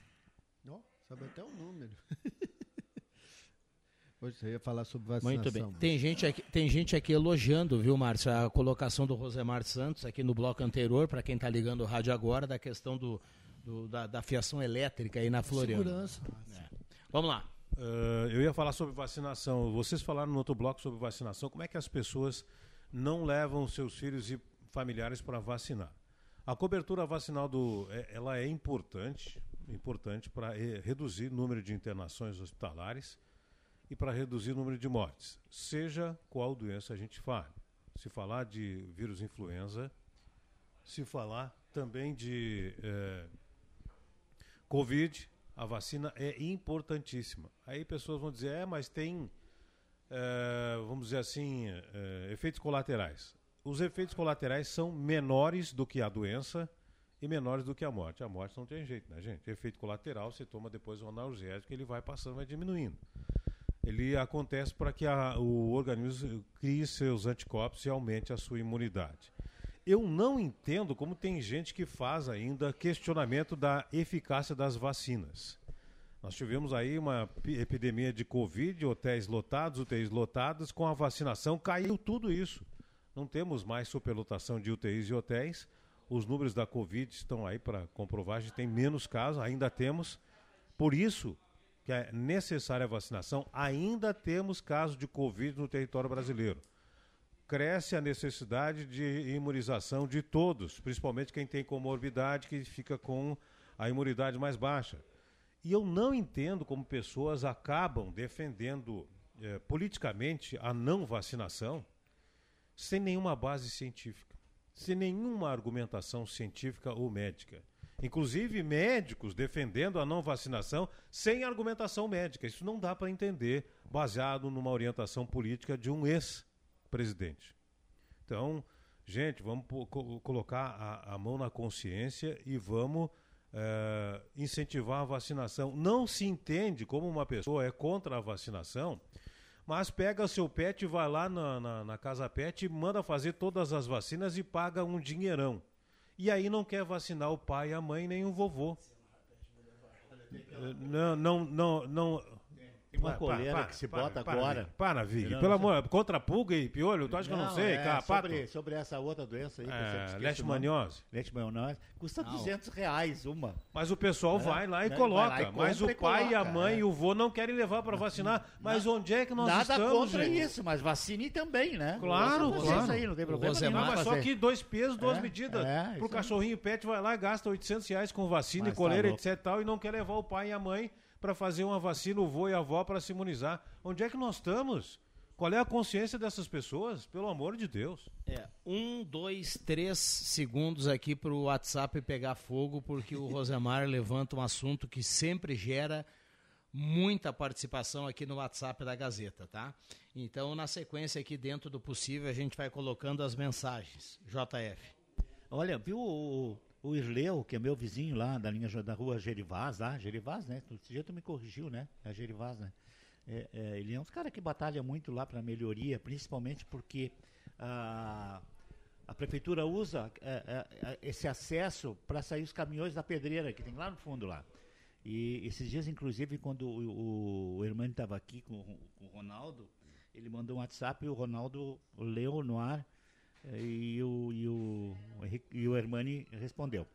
Ó, sabe até o número. [laughs] Hoje você ia falar sobre vacinação. Muito bem. Tem gente, aqui, tem gente aqui elogiando, viu, Márcio, a colocação do Rosemar Santos aqui no bloco anterior, para quem está ligando o rádio agora, da questão do, do da, da, fiação elétrica aí na Floriano. Segurança. É. Vamos lá. Uh, eu ia falar sobre vacinação. Vocês falaram no outro bloco sobre vacinação. Como é que as pessoas não levam seus filhos e familiares para vacinar? A cobertura vacinal do, é, ela é importante, importante para reduzir o número de internações hospitalares e para reduzir o número de mortes, seja qual doença a gente fale. Se falar de vírus influenza, se falar também de eh, Covid, a vacina é importantíssima. Aí pessoas vão dizer, é, mas tem, é, vamos dizer assim, é, efeitos colaterais. Os efeitos colaterais são menores do que a doença e menores do que a morte. A morte não tem jeito, né, gente? Efeito colateral, você toma depois um analgésico, ele vai passando, vai diminuindo. Ele acontece para que a, o organismo crie seus anticorpos e aumente a sua imunidade. Eu não entendo como tem gente que faz ainda questionamento da eficácia das vacinas. Nós tivemos aí uma epidemia de Covid, hotéis lotados, UTIs lotadas, com a vacinação caiu tudo isso. Não temos mais superlotação de UTIs e hotéis. Os números da Covid estão aí para comprovar, a gente tem menos casos, ainda temos. Por isso que é necessária a vacinação, ainda temos casos de Covid no território brasileiro cresce a necessidade de imunização de todos, principalmente quem tem comorbidade, que fica com a imunidade mais baixa. E eu não entendo como pessoas acabam defendendo eh, politicamente a não vacinação sem nenhuma base científica, sem nenhuma argumentação científica ou médica. Inclusive médicos defendendo a não vacinação sem argumentação médica. Isso não dá para entender baseado numa orientação política de um ex presidente. Então, gente, vamos colocar a, a, mão na consciência e vamos é, incentivar a vacinação. Não se entende como uma pessoa é contra a vacinação, mas pega seu pet vai lá na, na, na casa pet manda fazer todas as vacinas e paga um dinheirão. E aí não quer vacinar o pai, a mãe nem o vovô. [laughs] Não, não, não, não, uma coleira que se bota para, agora. Para, Vig. Pelo amor, contra pulga e piolho, tu acha que eu não sei? É, sobre, sobre, essa outra doença aí. É, leishmaniose. Leishmaniose. Custa não. 200 reais uma. Mas o pessoal é, vai lá e coloca. Lá e mas o pai, coloca, a mãe é. e o vô não querem levar para vacinar. Mas Na, onde é que nós nada estamos, Nada contra gente? isso, mas vacine também, né? Claro, claro. Isso aí, não tem problema nenhum. Mas só que dois pesos, duas é, medidas. É, Pro cachorrinho pet vai lá, gasta 800 reais com vacina e coleira, tá etc e tal, e não quer levar o pai e a mãe para fazer uma vacina, o vô e a avó para se imunizar. Onde é que nós estamos? Qual é a consciência dessas pessoas? Pelo amor de Deus. É, um, dois, três segundos aqui para o WhatsApp pegar fogo, porque o [laughs] Rosemar levanta um assunto que sempre gera muita participação aqui no WhatsApp da Gazeta, tá? Então, na sequência aqui, dentro do possível, a gente vai colocando as mensagens. JF. Olha, viu o, Irleu, que é meu vizinho lá da linha da rua Gerivaz, lá, Gerivaz, né? Esse tu me corrigiu, né? É Gerivaz, né? É, é, ele é um dos caras que batalha muito lá para melhoria, principalmente porque a, a prefeitura usa é, é, é esse acesso para sair os caminhões da pedreira que tem lá no fundo lá. E esses dias, inclusive, quando o, o, o estava aqui com, com, o Ronaldo, ele mandou um WhatsApp e o Ronaldo leu no ar e o, e o, e o Hermani respondeu.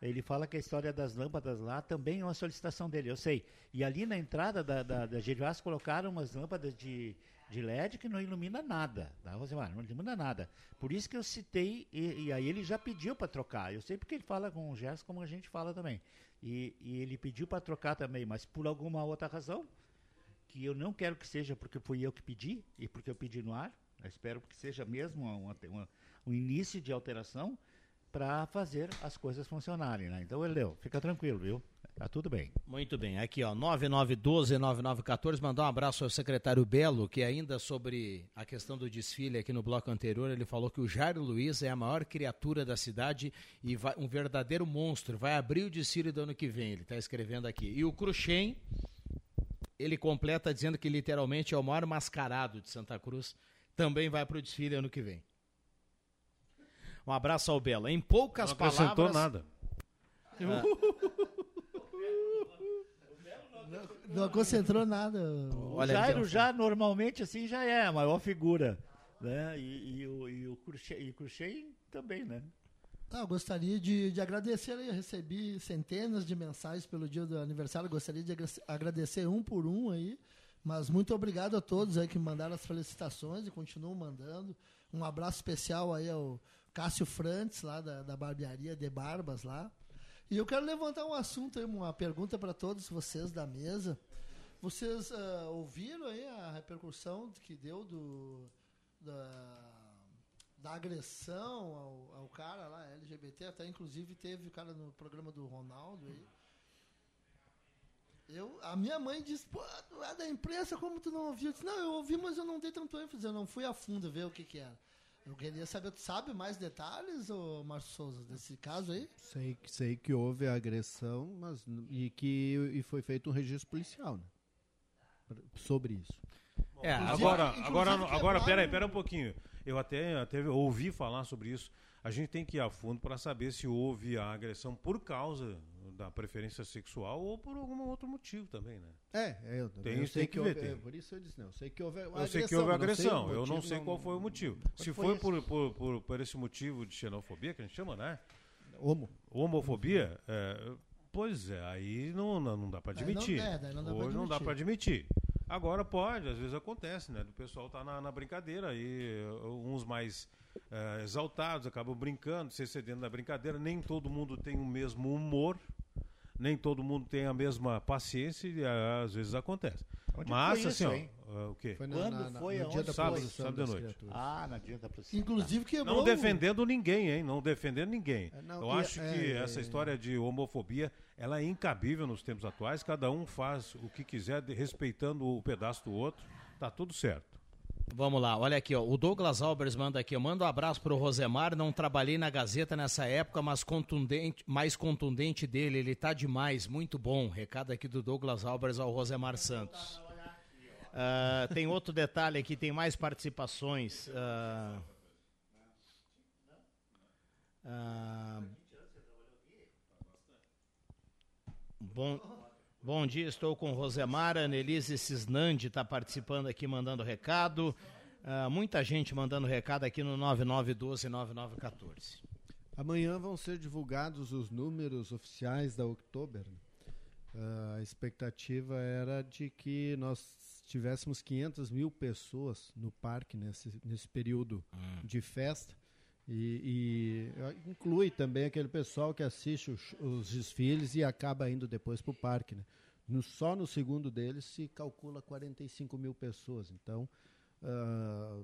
Ele fala que a história das lâmpadas lá também é uma solicitação dele, eu sei. E ali na entrada da, da, da Gervás colocaram umas lâmpadas de, de LED que não ilumina nada, tá, Rosemar? Não ilumina nada. Por isso que eu citei, e, e aí ele já pediu para trocar. Eu sei porque ele fala com o Gerson como a gente fala também. E, e ele pediu para trocar também, mas por alguma outra razão, que eu não quero que seja porque fui eu que pedi, e porque eu pedi no ar, eu espero que seja mesmo uma, uma, um início de alteração para fazer as coisas funcionarem. Né? Então, Eleu, fica tranquilo, viu? Tá tudo bem. Muito bem. Aqui, ó, 9912-9914, mandar um abraço ao secretário Belo, que ainda sobre a questão do desfile aqui no bloco anterior, ele falou que o Jairo Luiz é a maior criatura da cidade e vai, um verdadeiro monstro. Vai abrir o desfile do ano que vem, ele está escrevendo aqui. E o Cruxem, ele completa dizendo que literalmente é o maior mascarado de Santa Cruz também vai para o desfile ano que vem. Um abraço ao Belo. Em poucas não palavras. Não nada. Ah. [laughs] Não, não concentrou nada. O Olha, Jairo já normalmente assim já é a maior figura, né? E, e o e o Cruxem, também, né? Ah, eu gostaria de, de agradecer, eu recebi centenas de mensagens pelo dia do aniversário, gostaria de agradecer um por um aí, mas muito obrigado a todos aí que mandaram as felicitações e continuam mandando. Um abraço especial aí ao Cássio Frantes, lá da, da barbearia de Barbas lá. E eu quero levantar um assunto aí, uma pergunta para todos vocês da mesa. Vocês uh, ouviram aí a repercussão que deu do, da, da agressão ao, ao cara lá, LGBT, até inclusive teve o cara no programa do Ronaldo aí. Eu, a minha mãe disse, pô, é da imprensa, como tu não ouviu? Eu disse, não, eu ouvi, mas eu não dei tanto ênfase, eu não fui a fundo ver o que que era. Eu queria saber, tu sabe mais detalhes, ô Márcio Souza, desse caso aí? Sei, sei que houve agressão, mas e que e foi feito um registro policial, né? Sobre isso. É, agora, agora, agora, pera aí, pera um pouquinho. Eu até, até ouvi falar sobre isso. A gente tem que ir a fundo para saber se houve a agressão por causa da preferência sexual ou por algum outro motivo também, né? É, é eu, tem, eu sei tem que, que ver. houve, é, por isso eu disse, não, eu sei que houve Eu agressão, sei que houve agressão, motivo, eu não sei qual foi o motivo. Se foi foi por, por, por, por esse motivo de xenofobia, que a gente chama, né? Homo. Homofobia, é, pois é, aí não, não, não dá para não- admitir. é, não dá Hoje não dá para admitir. Agora pode, às vezes acontece, né? O pessoal tá na, na brincadeira aí, uns mais eh, exaltados acabam brincando, se excedendo da brincadeira. Nem todo mundo tem o mesmo humor, nem todo mundo tem a mesma paciência e eh, às vezes acontece. Onde Mas foi assim, isso, ó, hein? eh, o quê? Foi Quando foi? no Aonde dia da sábado, sábado de noite. criaturas. Ah, na dia da procissão. Inclusive quebrou... Não defendendo ninguém, hein? Não defendendo ninguém. É, não, Eu e- acho é, que é, essa é. história de homofobia, ela é incabível nos tempos atuais. Cada um faz o que quiser, respeitando o pedaço do outro. Tá tudo certo. Vamos lá, olha aqui, ó. O Douglas Albers manda aqui, eu mando um abraço pro Rosemar, não trabalhei na Gazeta nessa época, mas contundente, mais contundente dele, ele tá demais, muito bom. Recado aqui do Douglas Albers ao Rosemar Santos. Ah, tem outro detalhe aqui, tem mais participações. Ah, ah, bom, bom dia, estou com Rosemar, Annelise Cisnandi está participando aqui, mandando recado. Ah, muita gente mandando recado aqui no 9912-9914. Amanhã vão ser divulgados os números oficiais da Oktober. Ah, a expectativa era de que nós tivéssemos 500 mil pessoas no parque nesse, nesse período de festa. E, e, ah, inclui também aquele pessoal que assiste os, os desfiles e acaba indo depois para o parque. Né? No, só no segundo deles se calcula 45 mil pessoas. Então, ah,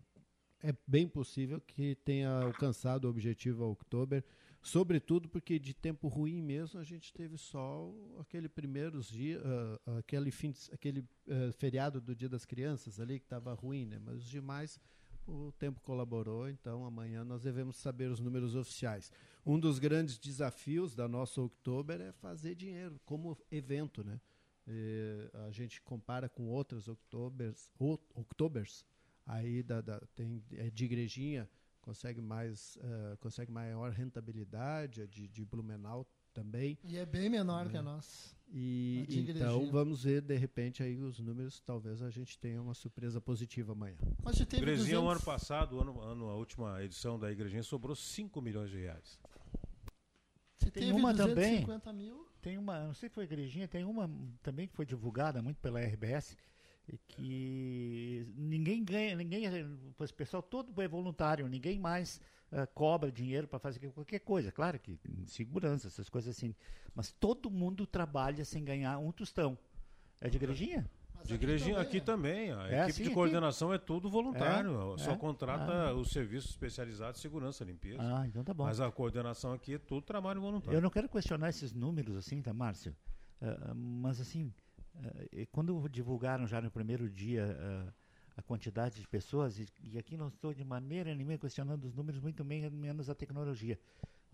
é bem possível que tenha alcançado o objetivo a Oktober, sobretudo porque de tempo ruim mesmo a gente teve só aquele primeiros dias, ah, aquele fim, de- aquele ah, feriado do Dia das Crianças ali que estava ruim, né? Mas os demais o tempo colaborou, então amanhã nós devemos saber os números oficiais. Um dos grandes desafios da nossa Oktober é fazer dinheiro como evento, né? Eh, a gente compara com outras Oktobers, o- Oktobers, aí da, da- tem é de igrejinha consegue mais eh, consegue maior rentabilidade a de, de Blumenau também E é bem menor que a né? nossa. e A então igrejinha. vamos ver de repente aí os números talvez a gente tenha uma surpresa positiva amanhã Mas teve Igrejinha, o 200 ano passado, o ano, ano, a última edição da Igrejinha, sobrou 5 milhões de reais. Você Tem teve uma também. 250 mil. Tem uma, não sei se foi igrejinha, tem uma também que foi divulgada muito pela RBS e que ninguém ganha, ninguém, o pessoal todo é voluntário, ninguém mais ah, cobra dinheiro para fazer qualquer coisa. Claro que segurança, essas coisas assim, mas todo mundo trabalha sem ganhar um tostão. É de igrejinha? De igrejinha aqui também. A É equipe assim de aqui? coordenação é tudo voluntário. É? Só É? contrata Ah. os serviços especializados de segurança limpeza. Ah, então tá bom. Mas a coordenação aqui é tudo trabalho voluntário. Eu não quero questionar esses números assim, tá, Márcio? Ah, mas assim, e quando divulgaram já no primeiro dia a quantidade de pessoas, e, e aqui não estou de maneira nenhuma questionando os números, muito men- menos a tecnologia.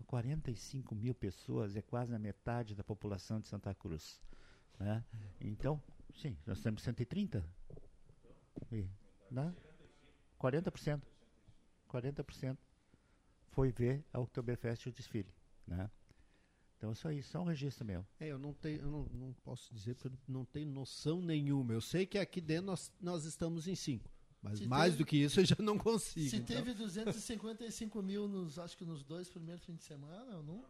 45 mil pessoas é quase a metade da população de Santa Cruz. Né? Então, sim, nós temos 130. E, né? 40%. 40% foi ver a Oktoberfest e o desfile. Né? Então isso aí, só um registro meu. É, eu não tenho, eu não, não posso dizer porque eu não tenho noção nenhuma. Eu sei que aqui dentro nós, nós estamos em cinco. Mas Se mais teve- do que isso eu já não consigo. Se então. teve 255 mil, nos, acho que nos dois primeiros fins de semana, eu não.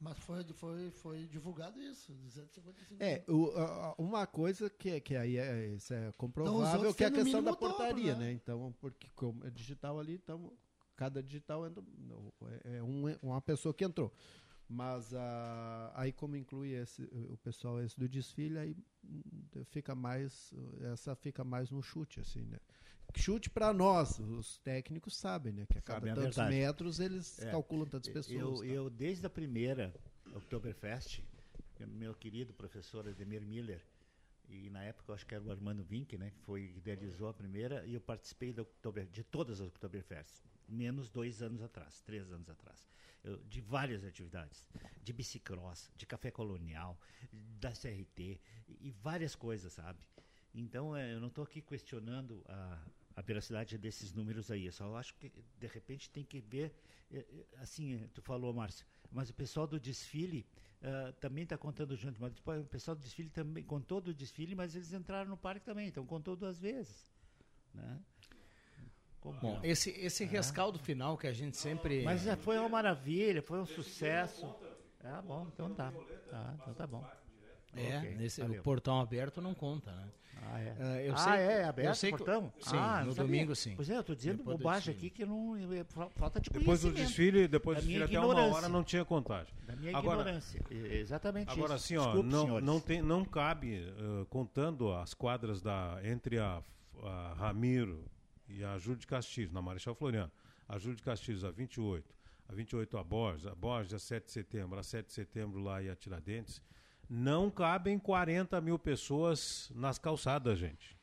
Mas foi, foi, foi divulgado isso, 255 É, mil. o- a- uma coisa que, que aí é, isso é Então, comprovável outros que é a questão da dobro, portaria, né? né? Então, porque como é digital ali, então cada digital entra, é, é um- uma pessoa que entrou. Mas ah, aí como inclui esse, o pessoal esse do desfile, aí fica mais essa fica mais no chute assim, né? Chute para nós, os técnicos sabem, né? Que a cada tantos metros eles É. calculam tantas pessoas. Eu, tá? eu, desde a primeira Oktoberfest, meu querido professor Ademir Miller, e na época eu acho que era o Armando Vink, né, que foi que idealizou a primeira, e eu participei da Oktober, de todas as Oktoberfests, menos dois anos atrás, três anos atrás, Eu- de várias atividades, de bicicross, de café colonial, da CRT, e, e várias coisas, sabe? Então eh, eu não estou aqui questionando a, a veracidade desses números aí, eu só acho que de repente tem que ver, eh, eh, assim, tu falou, Márcio, mas o pessoal do desfile ah, também está contando junto, mas o pessoal do desfile também contou do desfile, mas eles entraram no parque também, então contou duas vezes, né? Como Bom, não? esse, esse rescaldo final que a gente sempre. Mas é, foi uma maravilha, foi um sucesso. Ah, bom, então tá. Ah, então tá bom. É, Ok, nesse, o portão aberto não conta, né? Ah, é. Ah, eu ah, sei, é, aberto eu sei o que- portão? Sim, Ah, no domingo sim. Pois é, eu tô dizendo Depois bobagem aqui que não eu- fa- falta de Depois do desfile, depois Da do desfile até uma hora não tinha contagem. Da minha Agora- ignorância. E- Exatamente Agora isso. assim, ó, Desculpe, não, senhores. não, tem, não cabe, eh, contando as quadras da, entre a, a Ramiro e a Júlio de Castilhos, na Marechal Floriano, a Júlio de Castilhos a 28, a 28 a Borges, a Borges a 7 de setembro, a 7 de setembro lá e a Tiradentes, não cabem 40 mil pessoas nas calçadas, gente.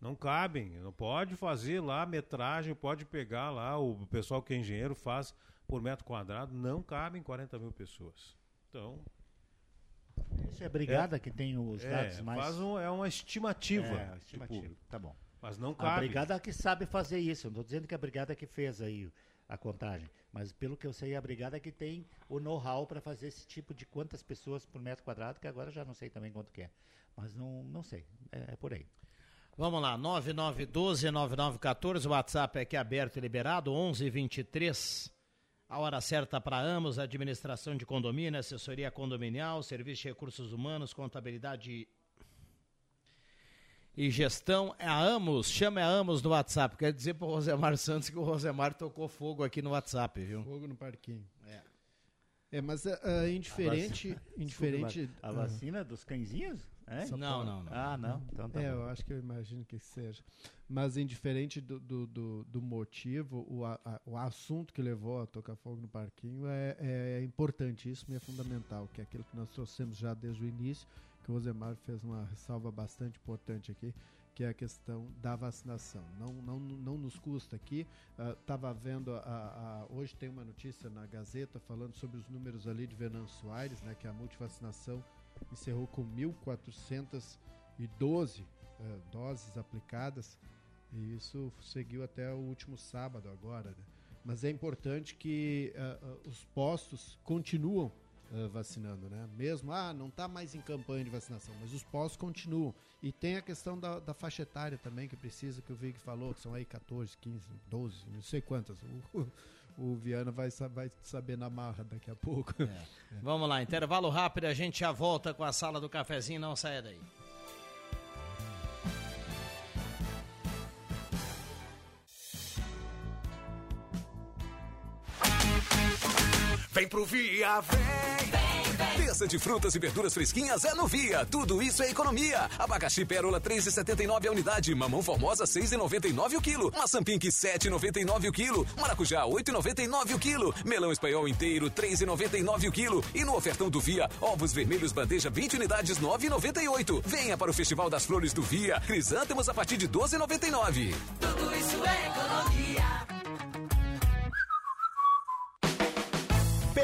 Não cabem, não pode fazer lá metragem, pode pegar lá, o pessoal que é engenheiro faz por metro quadrado, não cabem 40 mil pessoas. Então, Isso é a brigada que tem os é, dados mais. Faz um, é uma estimativa. É, de estimativa. Tá bom. Mas não A cabe. brigada que sabe fazer isso. Eu não estou dizendo que é a brigada que fez aí a contagem. Mas pelo que eu sei, é a brigada que tem o know-how para fazer esse tipo de quantas pessoas por metro quadrado, que agora já não sei também quanto que é. Mas não, não sei. É, é por aí. Vamos lá, 9912-9914, o WhatsApp aqui aberto e liberado, 1123. A hora certa para Amos, administração de condomínio, assessoria condominial, serviço de recursos humanos, contabilidade e gestão. É a Amos, chama a Amos no WhatsApp. Quer dizer pro Rosemar Santos que o Rosemar tocou fogo aqui no WhatsApp, viu? Fogo no parquinho. É. É, mas ah, ah, indiferente, A vacina- indiferente. Desculpa, a vacina dos cãezinhos? É? Não, não, não. Ah, não. Então tá é, bom. eu acho que eu imagino que seja. Mas indiferente do, do, do, do motivo, o, a- o assunto que levou a tocar fogo no parquinho é, é importantíssimo e é fundamental, que é aquilo que nós trouxemos já desde o início, que o Rosemar fez uma ressalva bastante importante aqui, que é a questão da vacinação. Não, não, não nos custa aqui. Estava vendo, a, a- hoje tem uma notícia na Gazeta falando sobre os números ali de Venâncio Soares, né, que a multivacinação encerrou com 1.412 eh, doses aplicadas e isso seguiu até o último sábado agora. Né? Mas é importante que eh, os postos continuam eh, vacinando, né? Mesmo, ah, não está mais em campanha de vacinação, mas os postos continuam. E tem a questão da, da faixa etária também, que precisa, que o Vig falou, que são aí 14, 15, 12, não sei quantas. O, o Viana vai, vai saber na marra daqui a pouco. Vamos lá, intervalo rápido, a gente já volta com a sala do cafezinho, não saia daí. Vem pro Via, vem. Terça de frutas e verduras fresquinhas é no Via. Tudo isso é economia. Abacaxi pérola 3,79 a unidade. Mamão formosa 6,99 o quilo. Maçã pink 7,99 o quilo. Maracujá 8,99 o quilo. Melão espanhol inteiro 3,99 o quilo. E no ofertão do Via, ovos vermelhos bandeja 20 unidades 9,98. Venha para o Festival das Flores do Via. Crisântemos a partir de 12,99. Tudo isso é economia.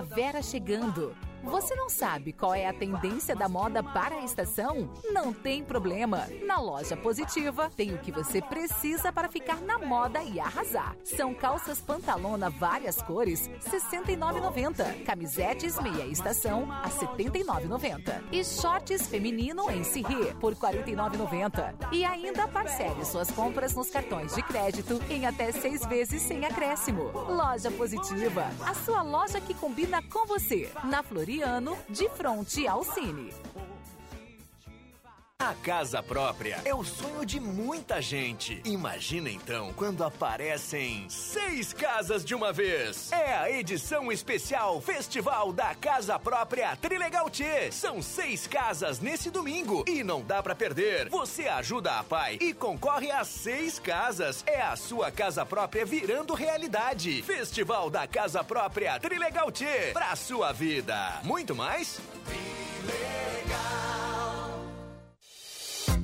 Primavera chegando. Você não sabe qual é a tendência da moda para a estação? Não tem problema. Na loja Positiva tem o que você precisa para ficar na moda e arrasar. São calças pantalona várias cores, R$ 69,90. Camisetes meia estação a R$ 79,90. E shorts feminino em Sirri por R$ 49,90. E ainda parcele suas compras nos cartões de crédito em até seis vezes sem acréscimo. Loja Positiva, a sua loja que combina com você. Na Florida Floriano, de frente ao Cine. A casa própria é o sonho de muita gente. Imagina então quando aparecem seis casas de uma vez. É a edição especial Festival da Casa Própria Trilegal T. São seis casas nesse domingo e não dá para perder. Você ajuda a pai e concorre a seis casas. É a sua casa própria virando realidade. Festival da Casa Própria Trilegal T. Pra sua vida. Muito mais?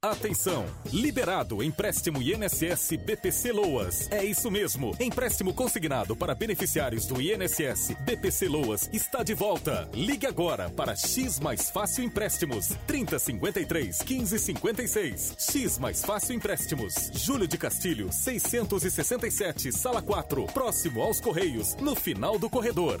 Atenção! Liberado empréstimo INSS BPC Loas. É isso mesmo. Empréstimo consignado para beneficiários do INSS BPC Loas está de volta. Ligue agora para X Mais Fácil Empréstimos 3053 1556. X Mais Fácil Empréstimos. Júlio de Castilho 667, sala 4, próximo aos Correios, no final do corredor.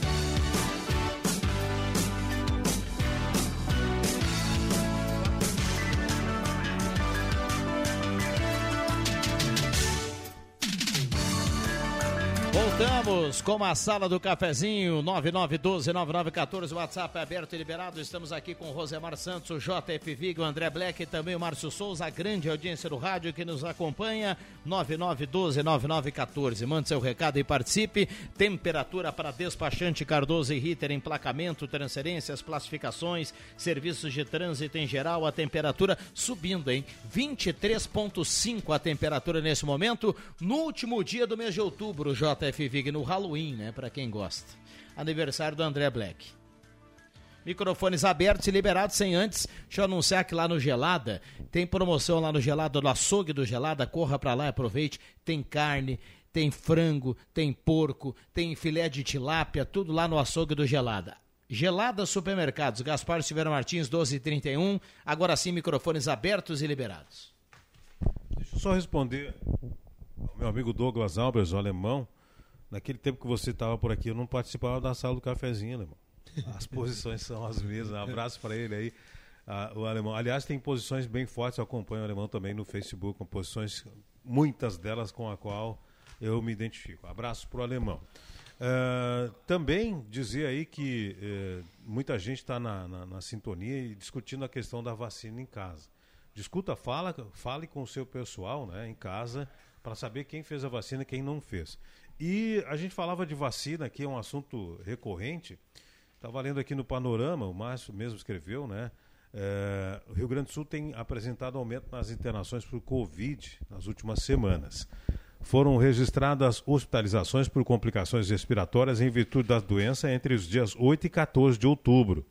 Voltamos com a sala do cafezinho 9912-9914, WhatsApp é aberto e liberado. Estamos aqui com o Rosemar Santos, o JF Vig, o André Black e também o Márcio Souza, a grande audiência do rádio que nos acompanha. 9912-9914. Mande seu recado e participe. Temperatura para despachante Cardoso e Ritter, emplacamento, transferências, classificações, serviços de trânsito em geral. A temperatura subindo, hein? 23,5 a temperatura nesse momento. No último dia do mês de outubro, JF Vig no Halloween, né? Para quem gosta. Aniversário do André Black. Microfones abertos e liberados sem antes. Deixa eu anunciar que lá no Gelada tem promoção lá no Gelada, no açougue do Gelada. Corra para lá aproveite. Tem carne, tem frango, tem porco, tem filé de tilápia, tudo lá no açougue do Gelada. Gelada Supermercados, Gaspar Silveira Martins, 1231. Agora sim, microfones abertos e liberados. Deixa eu só responder ao meu amigo Douglas Albers, o alemão. Naquele tempo que você estava por aqui, eu não participava da sala do cafezinho, alemão. As posições são as mesmas. Um abraço para ele aí, o alemão. Aliás, tem posições bem fortes, eu acompanho o alemão também no Facebook, com posições, muitas delas com a qual eu me identifico. Abraço para o alemão. Uh, também dizer aí que uh, muita gente está na, na, na, sintonia e discutindo a questão da vacina em casa. Discuta, fala, fale com o seu pessoal né, em casa para saber quem fez a vacina e quem não fez. E a gente falava de vacina, que é um assunto recorrente. Estava lendo aqui no Panorama, o Márcio mesmo escreveu, né? É, o Rio Grande do Sul tem apresentado aumento nas internações por Covid nas últimas semanas. Foram registradas hospitalizações por complicações respiratórias em virtude da doença entre os dias 8 e 14 de outubro,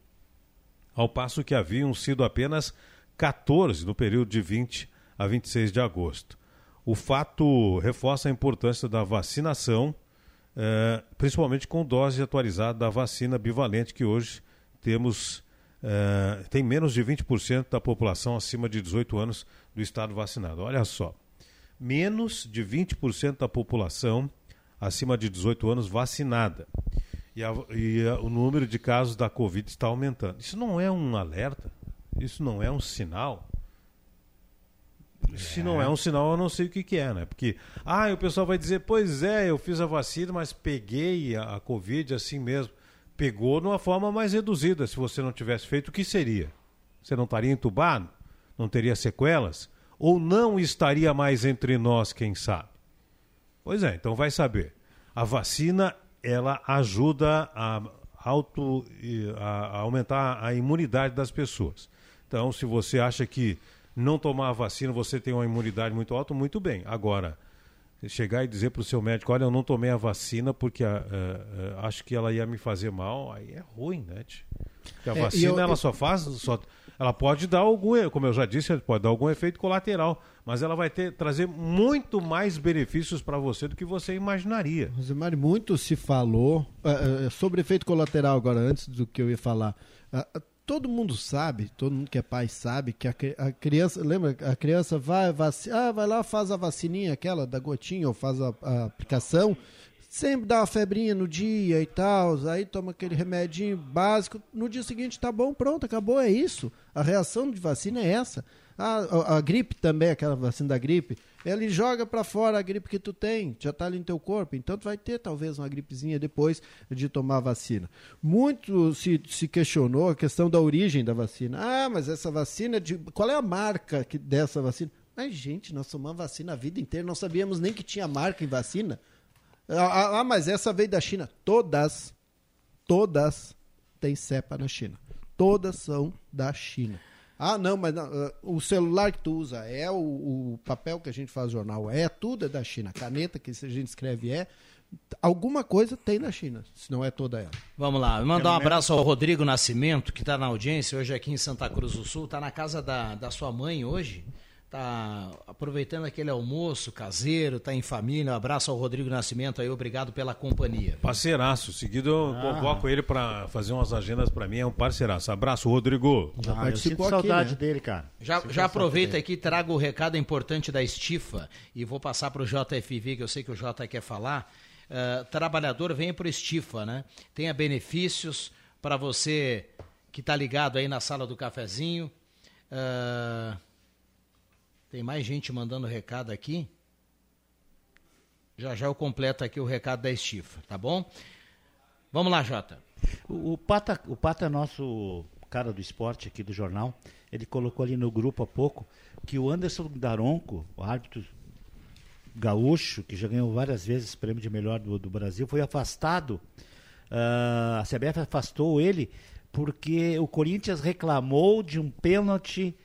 ao passo que haviam sido apenas 14 no período de 20 a 26 de agosto. O fato reforça a importância da vacinação, eh, principalmente com dose atualizada da vacina bivalente, que hoje temos eh, tem menos de 20% da população acima de 18 anos do estado vacinado. Olha só, menos de 20% da população acima de 18 anos vacinada. E, a, e a, o número de casos da Covid está aumentando. Isso não é um alerta? Isso não é um sinal? Se não é um sinal, eu não sei o que, que é, né? Porque, ah, o pessoal vai dizer, pois é, eu fiz a vacina, mas peguei a, a Covid assim mesmo. Pegou de uma forma mais reduzida. Se você não tivesse feito, o que seria? Você não estaria entubado? Não teria sequelas? Ou não estaria mais entre nós, quem sabe? Pois é, então vai saber. A vacina, ela ajuda a, auto, a, a aumentar a imunidade das pessoas. Então, se você acha que não tomar a vacina, você tem uma imunidade muito alta, muito bem. Agora, chegar e dizer para o seu médico, olha, eu não tomei a vacina porque a, a, a, acho que ela ia me fazer mal, aí é ruim, né? Porque a é, vacina, eu, ela eu... só faz, só, ela pode dar algum, como eu já disse, pode dar algum efeito colateral, mas ela vai ter, trazer muito mais benefícios para você do que você imaginaria. Rosemary, muito se falou uh, uh, sobre efeito colateral agora, antes do que eu ia falar. Uh, todo mundo sabe, todo mundo que é pai sabe que a, a criança, lembra, a criança vai, vac, ah, vai lá, faz a vacininha aquela da gotinha ou faz a, a aplicação, sempre dá uma febrinha no dia e tal, aí toma aquele remedinho básico, no dia seguinte tá bom, pronto, acabou, é isso. A reação de vacina é essa. A, a, a gripe também, aquela vacina da gripe, ele joga para fora a gripe que tu tem, já está ali no teu corpo, então tu vai ter talvez uma gripezinha depois de tomar a vacina. Muito se, se questionou a questão da origem da vacina. Ah, mas essa vacina, de, qual é a marca que, dessa vacina? Mas, gente, nós tomamos vacina a vida inteira, não sabíamos nem que tinha marca em vacina. Ah, ah, ah mas essa veio da China. Todas, todas têm cepa na China. Todas são da China. Ah, não, mas não, uh, o celular que tu usa é o, o, papel que a gente faz jornal, é tudo é da China. A caneta que a gente escreve é. Alguma coisa tem na China, se não é toda ela. Vamos lá, mandar um abraço ao Rodrigo Nascimento, que está na audiência hoje aqui em Santa Cruz do Sul, está na casa da, da sua mãe hoje tá aproveitando aquele almoço caseiro, tá em família. Um abraço ao Rodrigo Nascimento aí, obrigado pela companhia. Parceiraço, seguido eu ah. convoco ele para fazer umas agendas para mim, é um parceiraço. Abraço, Rodrigo. Já ah, participou aqui, saudade né? dele, cara. Já, já aproveita aqui, trago o recado importante da Estifa e vou passar para o JFV, que eu sei que o J quer falar. Uh, trabalhador, venha para o Estifa, né? Tenha benefícios para você que está ligado aí na sala do cafezinho. Uh, tem mais gente mandando recado aqui. Já já eu completo aqui o recado da Estifa, tá bom? Vamos lá, Jota. O, o, Pata, o Pata é nosso cara do esporte aqui do jornal. Ele colocou ali no grupo há pouco que o Anderson Daronco, o árbitro gaúcho, que já ganhou várias vezes o prêmio de melhor do, do Brasil, foi afastado. Uh, a CBF afastou ele porque o Corinthians reclamou de um pênalti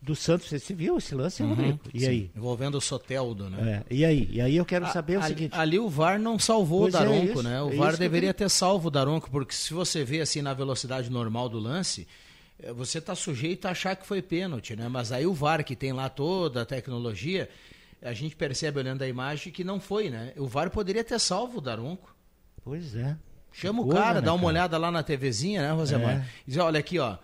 do Santos. Você viu esse lance, uhum, Rodrigo? E sim. aí? Envolvendo o Soteldo, né? É, e aí? E aí eu quero saber o seguinte. Ali o VAR não salvou pois o é Daronco, é né? O é VAR deveria ter salvo o Daronco, porque se você vê assim na velocidade normal do lance, eh, você está sujeito a achar que foi pênalti, né? Mas aí o VAR, que tem lá toda a tecnologia, a gente percebe olhando a imagem que não foi, né? O VAR poderia ter salvo o Daronco. Pois é. Chama o cara, né, dá uma cara? olhada lá na TVzinha, né, Rosemar? É. Diz, olha aqui, ó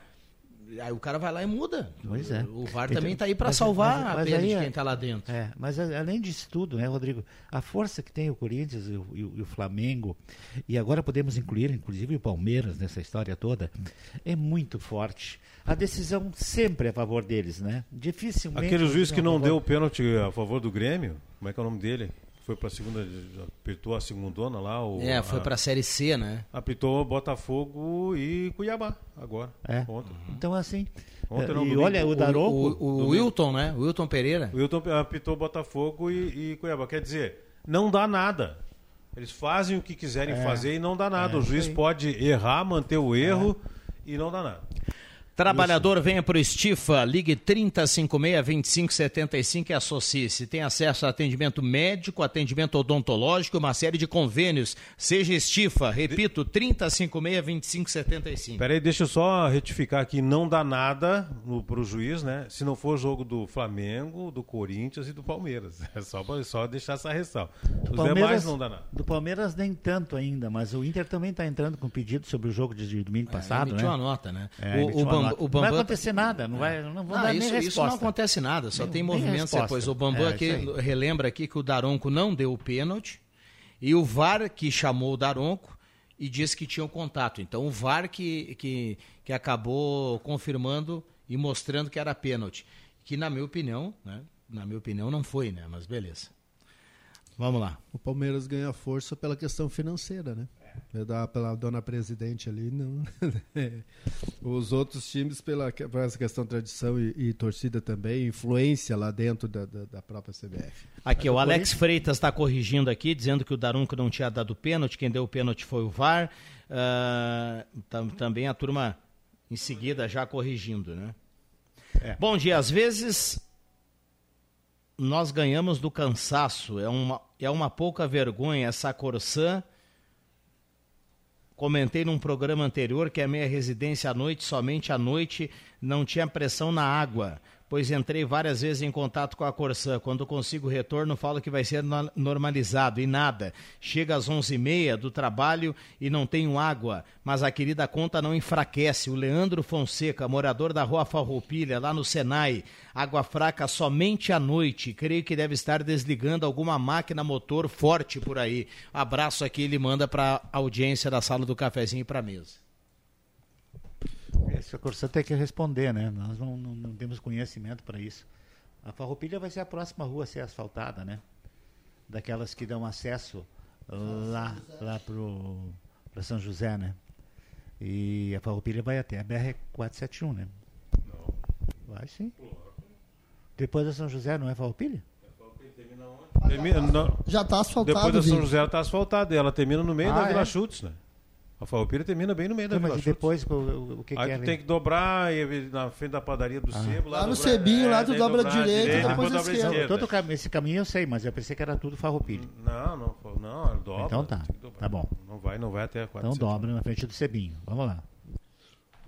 Aí o cara vai lá e muda. Pois é. O VAR então, também está aí para salvar mas, mas a pena de quem está lá dentro. É, mas além disso tudo, né, Rodrigo? A força que tem o Corinthians e o, e o, Flamengo, e agora podemos incluir, inclusive, o Palmeiras nessa história toda, é muito forte. A decisão sempre é a favor deles, né? Dificilmente. Aquele juiz que não deu o pênalti a favor do Grêmio, como é que é o nome dele? Foi para a segunda, apitou a segundona lá. O, É, foi a- pra Série C, né? Apitou Botafogo e Cuiabá agora. É. Ontem. Então, assim. Ontem e não, domingo. olha, o Daronco. O, o Wilton, né? O Wilton Pereira. O Wilton apitou Botafogo e, e Cuiabá. Quer dizer, não dá nada. Eles fazem o que quiserem É. fazer e não dá nada. É, o juiz pode errar, manter o erro e não dá nada. Trabalhador, venha para o Estifa, ligue 3056-2575 e associe-se. Tem acesso a atendimento médico, atendimento odontológico, uma série de convênios. Seja Estifa, repito, 3056-2575. Peraí, deixa eu só retificar aqui. Não dá nada no, pro juiz, né? Se não for o jogo do Flamengo, do Corinthians e do Palmeiras. [laughs] É só, só deixar essa ressalva. Os demais não dá nada. Do Palmeiras nem tanto ainda, mas o Inter também está entrando com pedido sobre o jogo de, de domingo passado, É, emitiu né? uma nota, né? É, O- o nota. o Não vai Bambam- acontecer nada, não vai, não vão Ah, dar nem isso, resposta. isso não acontece nada, só Nem- tem nem movimentos depois. O Bambam É, aqui relembra aqui que o Daronco não deu o pênalti e o VAR que chamou o Daronco e disse que tinha o contato. Então o VAR que, que, que acabou confirmando e mostrando que era pênalti. Que na minha opinião, né? Na minha opinião não foi, né? Mas beleza. Vamos lá. O Palmeiras ganha força pela questão financeira, né? É da, pela dona presidente ali, não. [laughs] Os outros times, pela, por essa questão de tradição e, e torcida também, influência lá dentro da, da, da própria CBF. Aqui, o Alex Freitas está corrigindo aqui, dizendo que o Daronco não tinha dado pênalti, quem deu o pênalti foi o VAR. Ah, tam- também a turma em seguida já corrigindo, né? Bom dia, às vezes nós ganhamos do cansaço, é uma, é uma pouca vergonha essa Corsã. Comentei num programa anterior que a minha residência à noite, somente à noite, não tinha pressão na água, pois entrei várias vezes em contato com a Corsã. Quando consigo retorno, falo que vai ser no- normalizado e nada. Chega às 11h30 do trabalho e não tenho água, mas a querida conta não enfraquece. O Leandro Fonseca, morador da rua Farroupilha, lá no Senai, água fraca somente à noite. Creio que deve estar desligando alguma máquina motor forte por aí. Abraço aqui, ele manda para a audiência da sala do cafezinho para mesa. Esse a Corsã tem que responder, né? Nós não, não- não temos conhecimento para isso. A Farroupilha vai ser a próxima rua a ser asfaltada, né? Daquelas que dão acesso lá, lá para São José, né? E a Farroupilha vai até a BR-471, né? Vai sim. Depois da São José, não é Farroupilha? Termina- não- Já tá asfaltado, Depois da São. José ela está asfaltada. e Ela termina no meio Ah, da Vila é? Chutes, né? A Farroupilha termina bem no meio da Então, Vila mas e depois, o, o- que, Aí que é? tu tem que dobrar e- na frente da padaria do Sebo. Lá no dobrar- Cebinho, lá tu dobra direita, depois dobra à esquerda. esquerda. Todo cam- esse caminho eu sei, mas eu pensei que era tudo Farroupilha. Não, não, não, dobra. Então tá, tá bom. Não vai, não vai até a Então 400. dobra na frente do Cebinho. Vamos lá.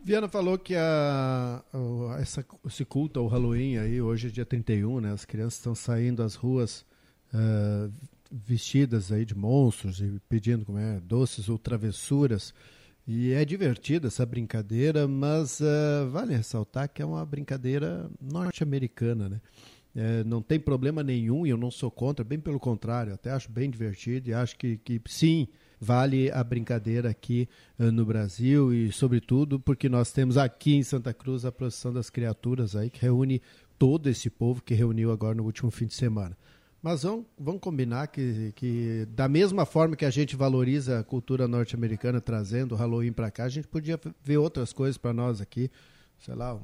Viana falou que a, o- essa, esse culto ao Halloween aí, hoje é dia 31, né? As crianças estão saindo às ruas ah, vestidas aí de monstros e pedindo como é, doces ou travessuras. E é divertida essa brincadeira, mas ah, vale ressaltar que é uma brincadeira norte-americana, né? É, não tem problema nenhum e eu não sou contra, bem pelo contrário, até acho bem divertido e acho que, que sim, vale a brincadeira aqui eh, no Brasil e, sobretudo, porque nós temos aqui em Santa Cruz a procissão das criaturas aí, que reúne todo esse povo que reuniu agora no último fim de semana. Mas vamos, vamos combinar que, que, da mesma forma que a gente valoriza a cultura norte-americana trazendo o Halloween para cá, a gente podia ver outras coisas para nós aqui, sei lá, um-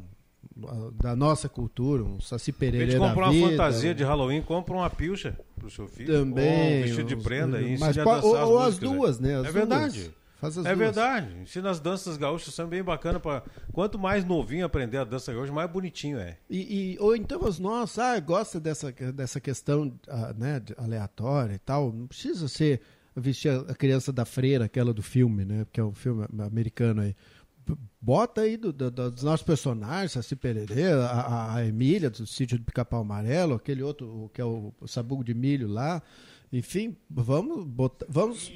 da nossa cultura, um Saci Pereira vez de da comprar uma vida, fantasia um- de Halloween, compra uma pilcha pro seu filho. Também, Ou um vestido de os- prenda e mas a ou- as ou as músicas, duas, né? As é verdade. Faz as é duas. verdade. Ensina as danças gaúchas, são bem bacanas. Pra... Quanto mais novinho aprender a dança gaúcha, mais bonitinho é. E, e- ou então os nossos, ah, gosta dessa, dessa questão ah, né, aleatória e tal. Não precisa ser vestir a a criança da freira, aquela do filme, né? Que é um filme americano aí. Bota aí do- do- do- dos nossos personagens, Saci Pereira, a, a- a Emília do sítio do Pica-Pau Amarelo, aquele outro que é o, o sabugo de milho lá. Enfim, vamos botar, vamos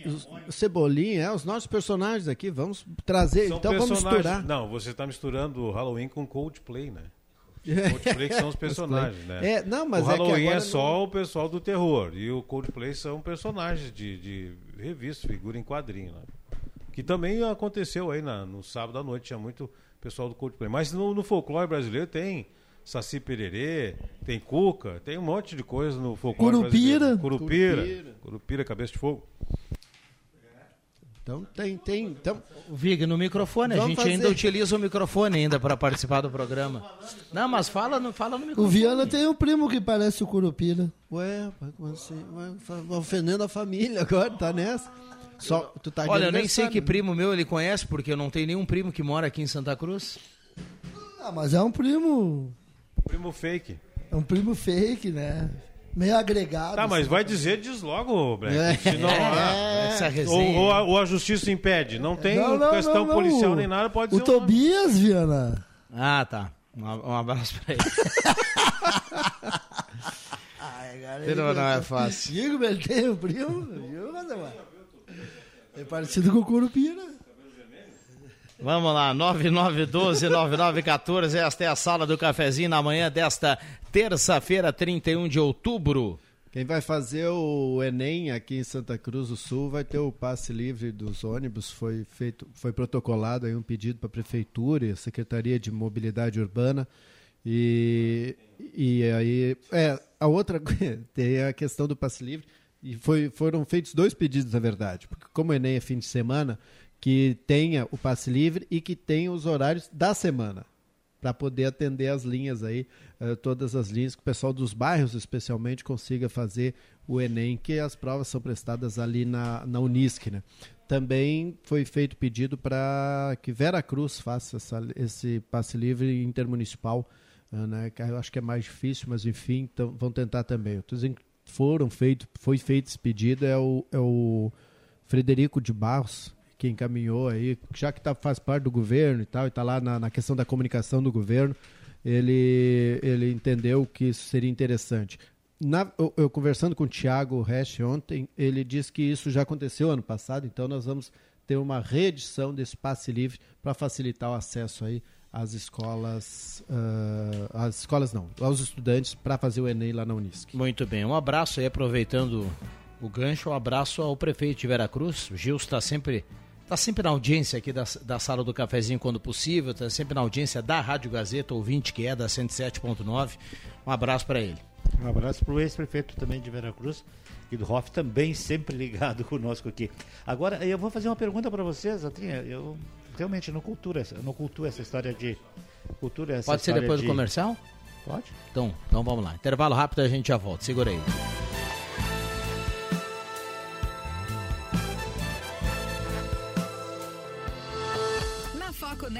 Cebolinha, é, os nossos personagens aqui, vamos trazer, São então vamos misturar. Não, você está misturando o Halloween com Coldplay, né? [laughs] É. Coldplay que são os personagens, né? É, não, mas o é Halloween é, agora só o pessoal do terror. E o Coldplay são personagens de, de revista, figura em quadrinho. Né? Que também aconteceu aí na- no sábado à noite. Tinha muito pessoal do Coldplay. Mas no, no folclore brasileiro tem Saci Pererê, tem Cuca, tem um monte de coisa no folclore Curupira. Curupira. Curupira. Curupira, cabeça de fogo. Então tem, tem. Então, Vig, no microfone, a Vamos gente fazer. ainda utiliza o microfone ainda para participar do programa. Não, mas fala no, fala no O microfone. Viana tem um primo que parece o Curupira. Ué, como assim? Ué, fa- ofendendo a família agora, tá nessa? Só, tu tá Olha, eu nem sei que primo meu ele conhece, porque eu não tenho nenhum primo que mora aqui em Santa Cruz. Ah, mas é um primo. Primo fake. É um primo fake, né? Meio agregado. Tá, mas assim. vai dizer, diz logo, Black. É. Se não, É, ah, essa ou, ou a, ou a justiça impede. Não tem Não, não, questão não, não. policial nem nada, pode O dizer o nome. Tobias, Viana. Ah, tá. Um, um abraço pra ele. Ai, [laughs] cara, Ele não é fácil. Digo, ele tem um primo. viu, Valdemar? É parecido com o Curupira. Vamos lá, 9912-9914. Esta é a sala do cafezinho na manhã desta terça-feira, 31 de outubro. Quem vai fazer o Enem aqui em Santa Cruz do Sul vai ter o passe livre dos ônibus. Foi feito, foi protocolado aí um pedido para a prefeitura e a Secretaria de Mobilidade Urbana. E, e aí, é, a outra [laughs] tem a questão do passe livre. E foi, foram feitos dois pedidos, na verdade, porque como o Enem é fim de semana, que tenha o passe livre e que tenha os horários da semana para poder atender as linhas aí, eh, todas as linhas, que o pessoal dos bairros especialmente consiga fazer o Enem, que as provas são prestadas ali na, na Unisc, né? Também foi feito pedido para que Vera Cruz faça essa- esse passe livre intermunicipal, eh, né? Eu acho que é mais difícil, mas enfim, então, vão tentar também. Eu que foram feito, foi feito esse pedido, é o, é o Frederico de Barros, que encaminhou aí, já que tá, faz parte do governo e tal, e está lá na, na questão da comunicação do governo, ele, ele entendeu que isso seria interessante. Na- eu, eu conversando com o Tiago Resch ontem, ele disse que isso já aconteceu ano passado, então nós vamos ter uma reedição desse passe livre para facilitar o acesso aí às escolas, ah, às escolas não, aos estudantes para fazer o Enem lá na Unisc. Muito bem, um abraço aí, aproveitando o gancho, um abraço ao prefeito de Veracruz. O Gilson está sempre, tá sempre na audiência aqui da, da sala do cafezinho quando possível, está sempre na audiência da Rádio Gazeta, ouvinte que é da 107.9. Um abraço para ele. Um abraço para o ex-prefeito também de Veracruz, e do Hoff, também sempre ligado [laughs] conosco aqui. Agora, eu vou fazer uma pergunta para vocês, Atrinha. Eu realmente não culturo essa, não cultuo essa história de. Cultura essa Pode ser depois de- do comercial? Pode. Então, então vamos lá. Intervalo rápido a gente já volta. Segura aí.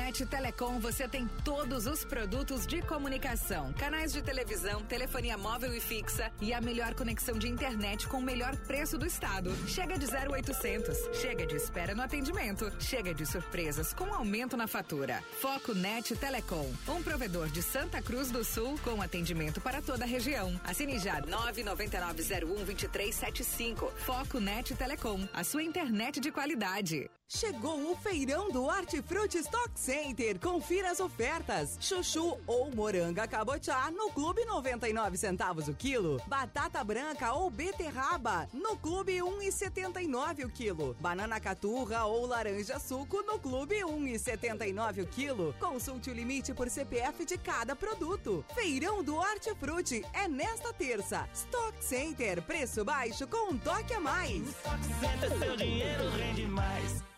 Foconet Telecom você tem todos os produtos de comunicação, canais de televisão, telefonia móvel e fixa e a melhor conexão de internet com o melhor preço do estado. Chega de 0800, chega de espera no atendimento, chega de surpresas com aumento na fatura. Foconet Telecom, um provedor de Santa Cruz do Sul com atendimento para toda a região. Assine já 999012375. Foconet Telecom, a sua internet de qualidade. Chegou o feirão do Hortifruti Stock Center. Confira as ofertas. Chuchu ou moranga cabotiá no Clube 99 centavos o quilo. Batata branca ou beterraba no Clube 1,79 o quilo. Banana caturra ou laranja suco no Clube 1,79 o quilo. Consulte o limite por CPF de cada produto. Feirão do Hortifruti é nesta terça. Stock Center, preço baixo com um toque a mais. seu dinheiro rende mais.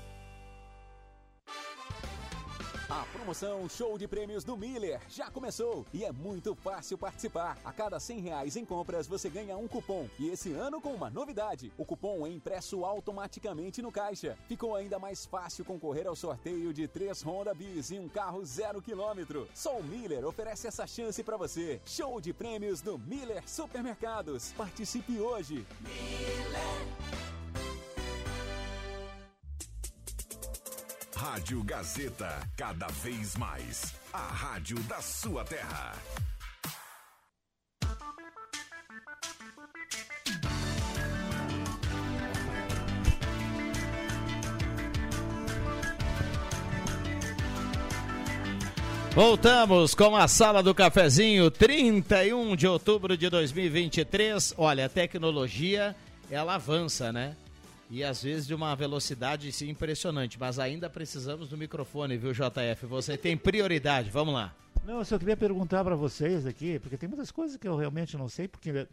A promoção Show de Prêmios do Miller já começou e é muito fácil participar. A cada 100 reais em compras você ganha um cupom. E esse ano com uma novidade: o cupom é impresso automaticamente no caixa. Ficou ainda mais fácil concorrer ao sorteio de três Honda Bis e um carro zero quilômetro. Só o Miller oferece essa chance para você. Show de Prêmios do Miller Supermercados. Participe hoje. Rádio Gazeta, cada vez mais. A rádio da sua terra. Voltamos com a sala do cafezinho, 31 de outubro de 2023. Olha, a tecnologia ela avança, né? E às vezes de uma velocidade sim, impressionante, mas ainda precisamos do microfone, viu, JF? Você tem prioridade, vamos lá. Não, eu só queria perguntar para vocês aqui, porque tem muitas coisas que eu realmente não sei, porque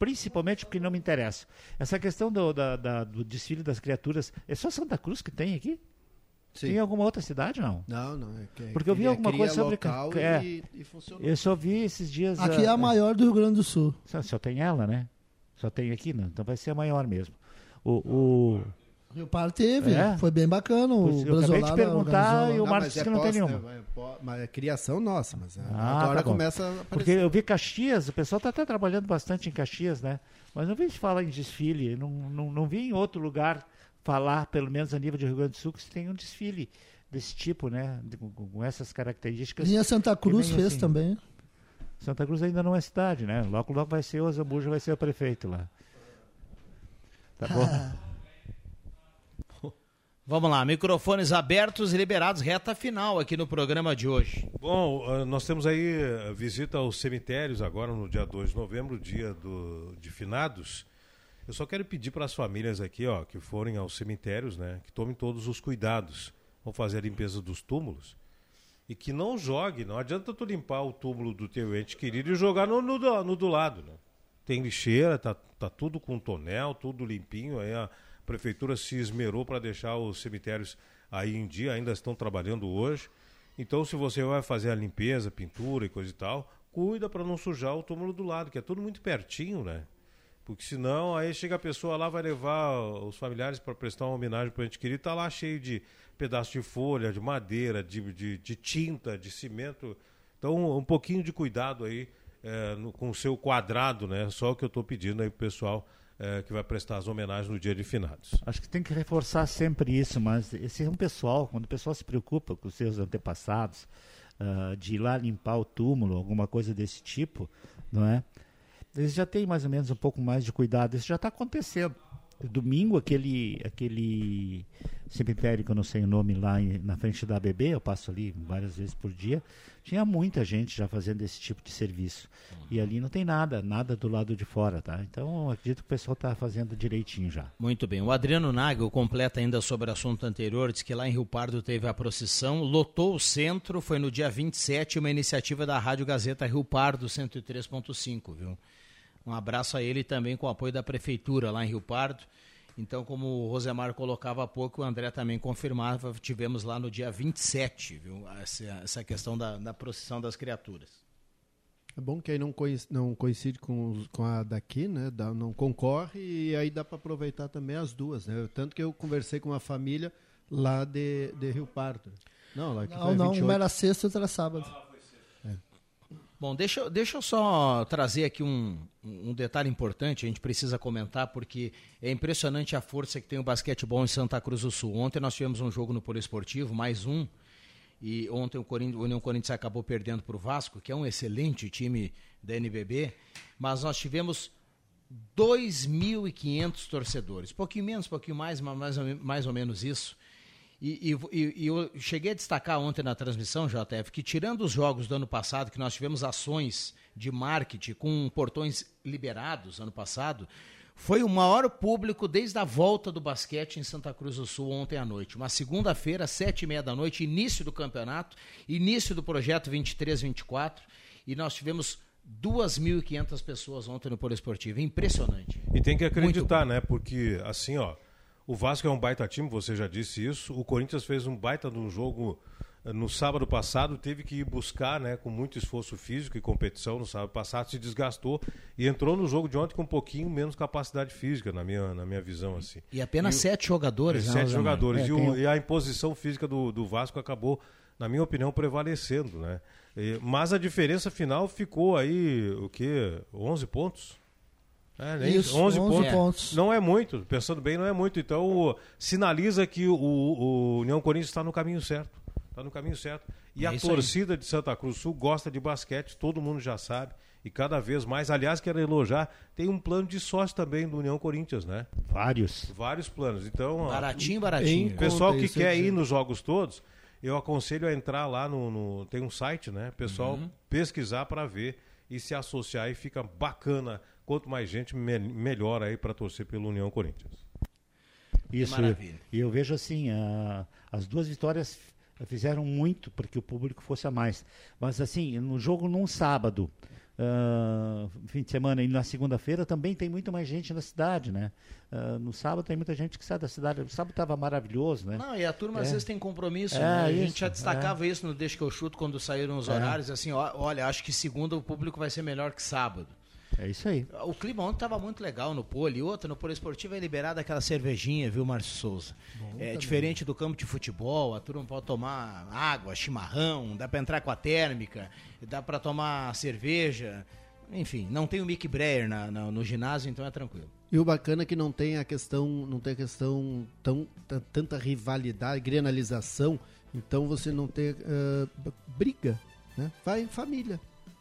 principalmente porque não me interessa. Essa questão do, da, da, do desfile das criaturas, é só Santa Cruz que tem aqui? Sim. Tem alguma outra cidade, não? Não, não. É que, Porque eu vi cria- alguma coisa sobre... local é, e, e funcionou. eu só vi esses dias... Aqui é a ah, maior do Rio Grande do Sul. Só, só tem ela, né? Só tem aqui, não. Então vai ser a maior mesmo. O, o... Rio Par teve, É? foi bem bacana. O eu acabei de Brasolada perguntar organizou e o lá. Marcos mas é que não tem nenhuma. é po- Mas é criação nossa, mas é- Ah, agora tá começa a Porque aparecer. eu vi Caxias, o pessoal está até trabalhando bastante em Caxias, né? Mas não vi se falar em desfile. Não, não, não vi em outro lugar falar, pelo menos a nível de Rio Grande do Sul, que se tem um desfile desse tipo, né? Com, com essas características. Linha Santa que Cruz fez assim. também. Santa Cruz ainda não é cidade, né? Logo, logo vai ser o Zambuja, vai ser o prefeito lá. Tá bom? Vamos lá, microfones abertos e liberados, reta final aqui no programa de hoje. Bom, ah, nós temos aí a visita aos cemitérios agora no dia 2 de novembro, dia do, de finados. Eu só quero pedir para as famílias aqui, ó, que forem aos cemitérios, né, que tomem todos os cuidados. Vão fazer a limpeza dos túmulos e que não jogue. Não adianta tu limpar o túmulo do teu ente querido e jogar no, no, do- no do lado, né? Tem lixeira, tá, tá tudo com tonel, tudo limpinho. Aí a prefeitura se esmerou para deixar os cemitérios aí em dia, ainda estão trabalhando hoje. Então, se você vai fazer a limpeza, pintura e coisa e tal, cuida para não sujar o túmulo do lado, que é tudo muito pertinho, né? Porque senão aí chega a pessoa lá, vai levar os familiares para prestar uma homenagem para o ente querido, tá lá cheio de pedaço de folha, de madeira, de, de, de tinta, de cimento. Então, um pouquinho de cuidado aí eh, no- com o seu quadrado, né? Só o que eu estou pedindo aí pro pessoal eh, que vai prestar as homenagens no dia de finados. Acho que tem que reforçar sempre isso, mas esse é um pessoal, quando o pessoal se preocupa com os seus antepassados, ah, de ir lá limpar o túmulo, alguma coisa desse tipo, não é? Eles já têm mais ou menos um pouco mais de cuidado, isso já está acontecendo. Domingo, aquele, aquele cemitério que eu não sei o nome lá em- na frente da ABB, eu passo ali várias vezes por dia, tinha muita gente já fazendo esse tipo de serviço. E ali não tem nada, nada do lado de fora, tá? Então, acredito que o pessoal está fazendo direitinho já. Muito bem. O Adriano Nagel completa ainda sobre o assunto anterior, diz que lá em Rio Pardo teve a procissão, lotou o centro, foi no dia 27, uma iniciativa da Rádio Gazeta Rio Pardo 103.5, viu? Um abraço a ele também com o apoio da prefeitura lá em Rio Pardo. Então, como o Rosemar colocava há pouco, o André também confirmava, tivemos lá no dia 27, viu? Essa, essa questão da, da procissão das criaturas. É bom que aí não coincide, não coincide com, os- com a daqui, né? Dá- não concorre e aí dá para aproveitar também as duas, né? Tanto que eu conversei com uma família lá de, de Rio Pardo. Não, lá que Não, foi não, 28. uma era sexta e outra era sábado. Bom, deixa, deixa eu só trazer aqui um, um detalhe importante, a gente precisa comentar, porque é impressionante a força que tem o basquetebol em Santa Cruz do Sul. Ontem nós tivemos um jogo no Poliesportivo, mais um, e ontem o, o União Corinthians acabou perdendo para o Vasco, que é um excelente time da NBB, mas nós tivemos 2.500 torcedores, pouquinho menos, pouquinho mais, mas mais mais ou menos isso. E, e- e- eu cheguei a destacar ontem na transmissão, JF, que tirando os jogos do ano passado, que nós tivemos ações de marketing com portões liberados ano passado, foi o maior público desde a volta do basquete em Santa Cruz do Sul ontem à noite. Uma segunda-feira, sete e meia da noite, início do campeonato, início do projeto 23-24, e nós tivemos 2.500 pessoas ontem no Polo Esportivo. Impressionante. E tem que acreditar, né? Porque, assim, ó, o Vasco é um baita time, você já disse isso. O Corinthians fez um baita de um jogo eh, no sábado passado, teve que ir buscar, né, com muito esforço físico e competição no sábado passado, se desgastou e entrou no jogo de ontem com um pouquinho menos capacidade física, na minha, na minha visão, assim. E apenas o- sete jogadores, né, Sete jogadores. É, e, o- tem e a imposição física do, do Vasco acabou, na minha opinião, prevalecendo, né? E- mas a diferença final ficou aí, o quê? 11 pontos? É, nem Isso, 11, 11 pontos. pontos. Não é muito, pensando bem, não é muito. Então, o- sinaliza que o, o União Corinthians está no caminho certo. Está no caminho certo. E É a isso aí. torcida de Santa Cruz do Sul gosta de basquete, todo mundo já sabe. E cada vez mais, aliás, quero elogiar, tem um plano de sócio também do União Corinthians, né? Vários. Vários planos. Então, Baratinho, baratinho. o pessoal que isso, quer ir nos jogos todos, eu aconselho a entrar lá no, no- tem um site, né? Pessoal Uhum. pesquisar para ver e se associar e fica bacana. Quanto mais gente, me- melhor aí para torcer pelo União Corinthians. Isso. maravilha. E eu vejo assim, a- as duas vitórias fizeram muito para que o público fosse a mais. Mas assim, no jogo num sábado, ah, fim de semana e na segunda-feira também tem muito mais gente na cidade, né? Ah, no sábado tem muita gente que sai da cidade. O sábado estava maravilhoso, né? Não, e a turma É. às vezes tem compromisso, É, né? A isso, gente já destacava isso no Deixa que eu chuto quando saíram os É. horários, assim, ó, olha, acho que segunda o público vai ser melhor que sábado. É isso aí. O clima ontem estava muito legal no pole. E outra, no pole esportivo é liberada aquela cervejinha, viu, Márcio Souza? é também. diferente do campo de futebol, a turma pode tomar água, chimarrão, dá para entrar com a térmica, dá para tomar cerveja. Enfim, não tem o Mick Breyer na- na- no ginásio, então é tranquilo. E o bacana é que não tem a questão, não tem a questão tão tanta rivalidade, grenalização, então você não tem b- briga, né? Vai em família.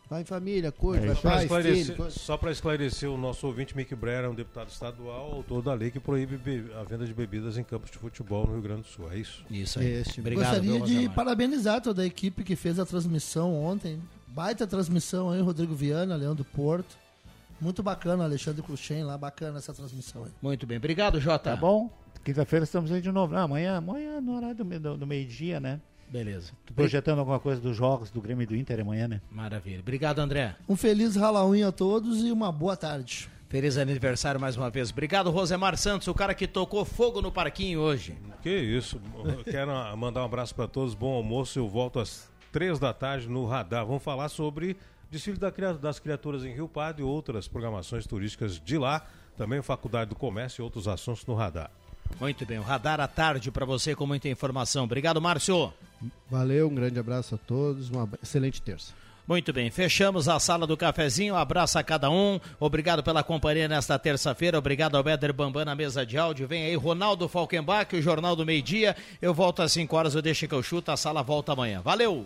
Vai em família, curte, vai Só para pai, esclarecer, filho, só pra esclarecer, o nosso ouvinte Mick Breyer é um deputado estadual, autor da lei que proíbe be- a venda de bebidas em campos de futebol no Rio Grande do Sul. É isso? Isso aí. Este. Gostaria de parabenizar toda a equipe que fez a transmissão ontem. Baita transmissão aí, Rodrigo Viana, Leão do Porto. Muito bacana, Alexandre Cruxem lá, bacana essa transmissão aí. Muito bem, obrigado, Jota. Tá bom? Quinta-feira estamos aí de novo. Ah, amanhã, amanhã no horário do, do- do meio-dia, né? Beleza. Tô projetando alguma coisa dos jogos do Grêmio e do Inter amanhã, né? Maravilha. Obrigado, André. Um feliz Halloween a todos e uma boa tarde. Feliz aniversário mais uma vez. Obrigado, Rosemar Santos, o cara que tocou fogo no parquinho hoje. Que isso. Quero mandar um abraço para todos. Bom almoço. Eu volto às três da tarde no Radar. Vamos falar sobre desfile das criaturas em Rio Pardo e outras programações turísticas de lá. Também Faculdade do Comércio e outros assuntos no Radar. Muito bem, o radar à tarde para você com muita informação. Obrigado, Márcio. Valeu, um grande abraço a todos, uma excelente terça. Muito bem, fechamos a sala do cafezinho. Um abraço a cada um. Obrigado pela companhia nesta terça-feira. Obrigado ao Beder Bambam na mesa de áudio. Vem aí Ronaldo Falkenbach, o Jornal do Meio Dia. Eu volto às 5 horas, eu deixo que eu chuto. A sala volta amanhã. Valeu!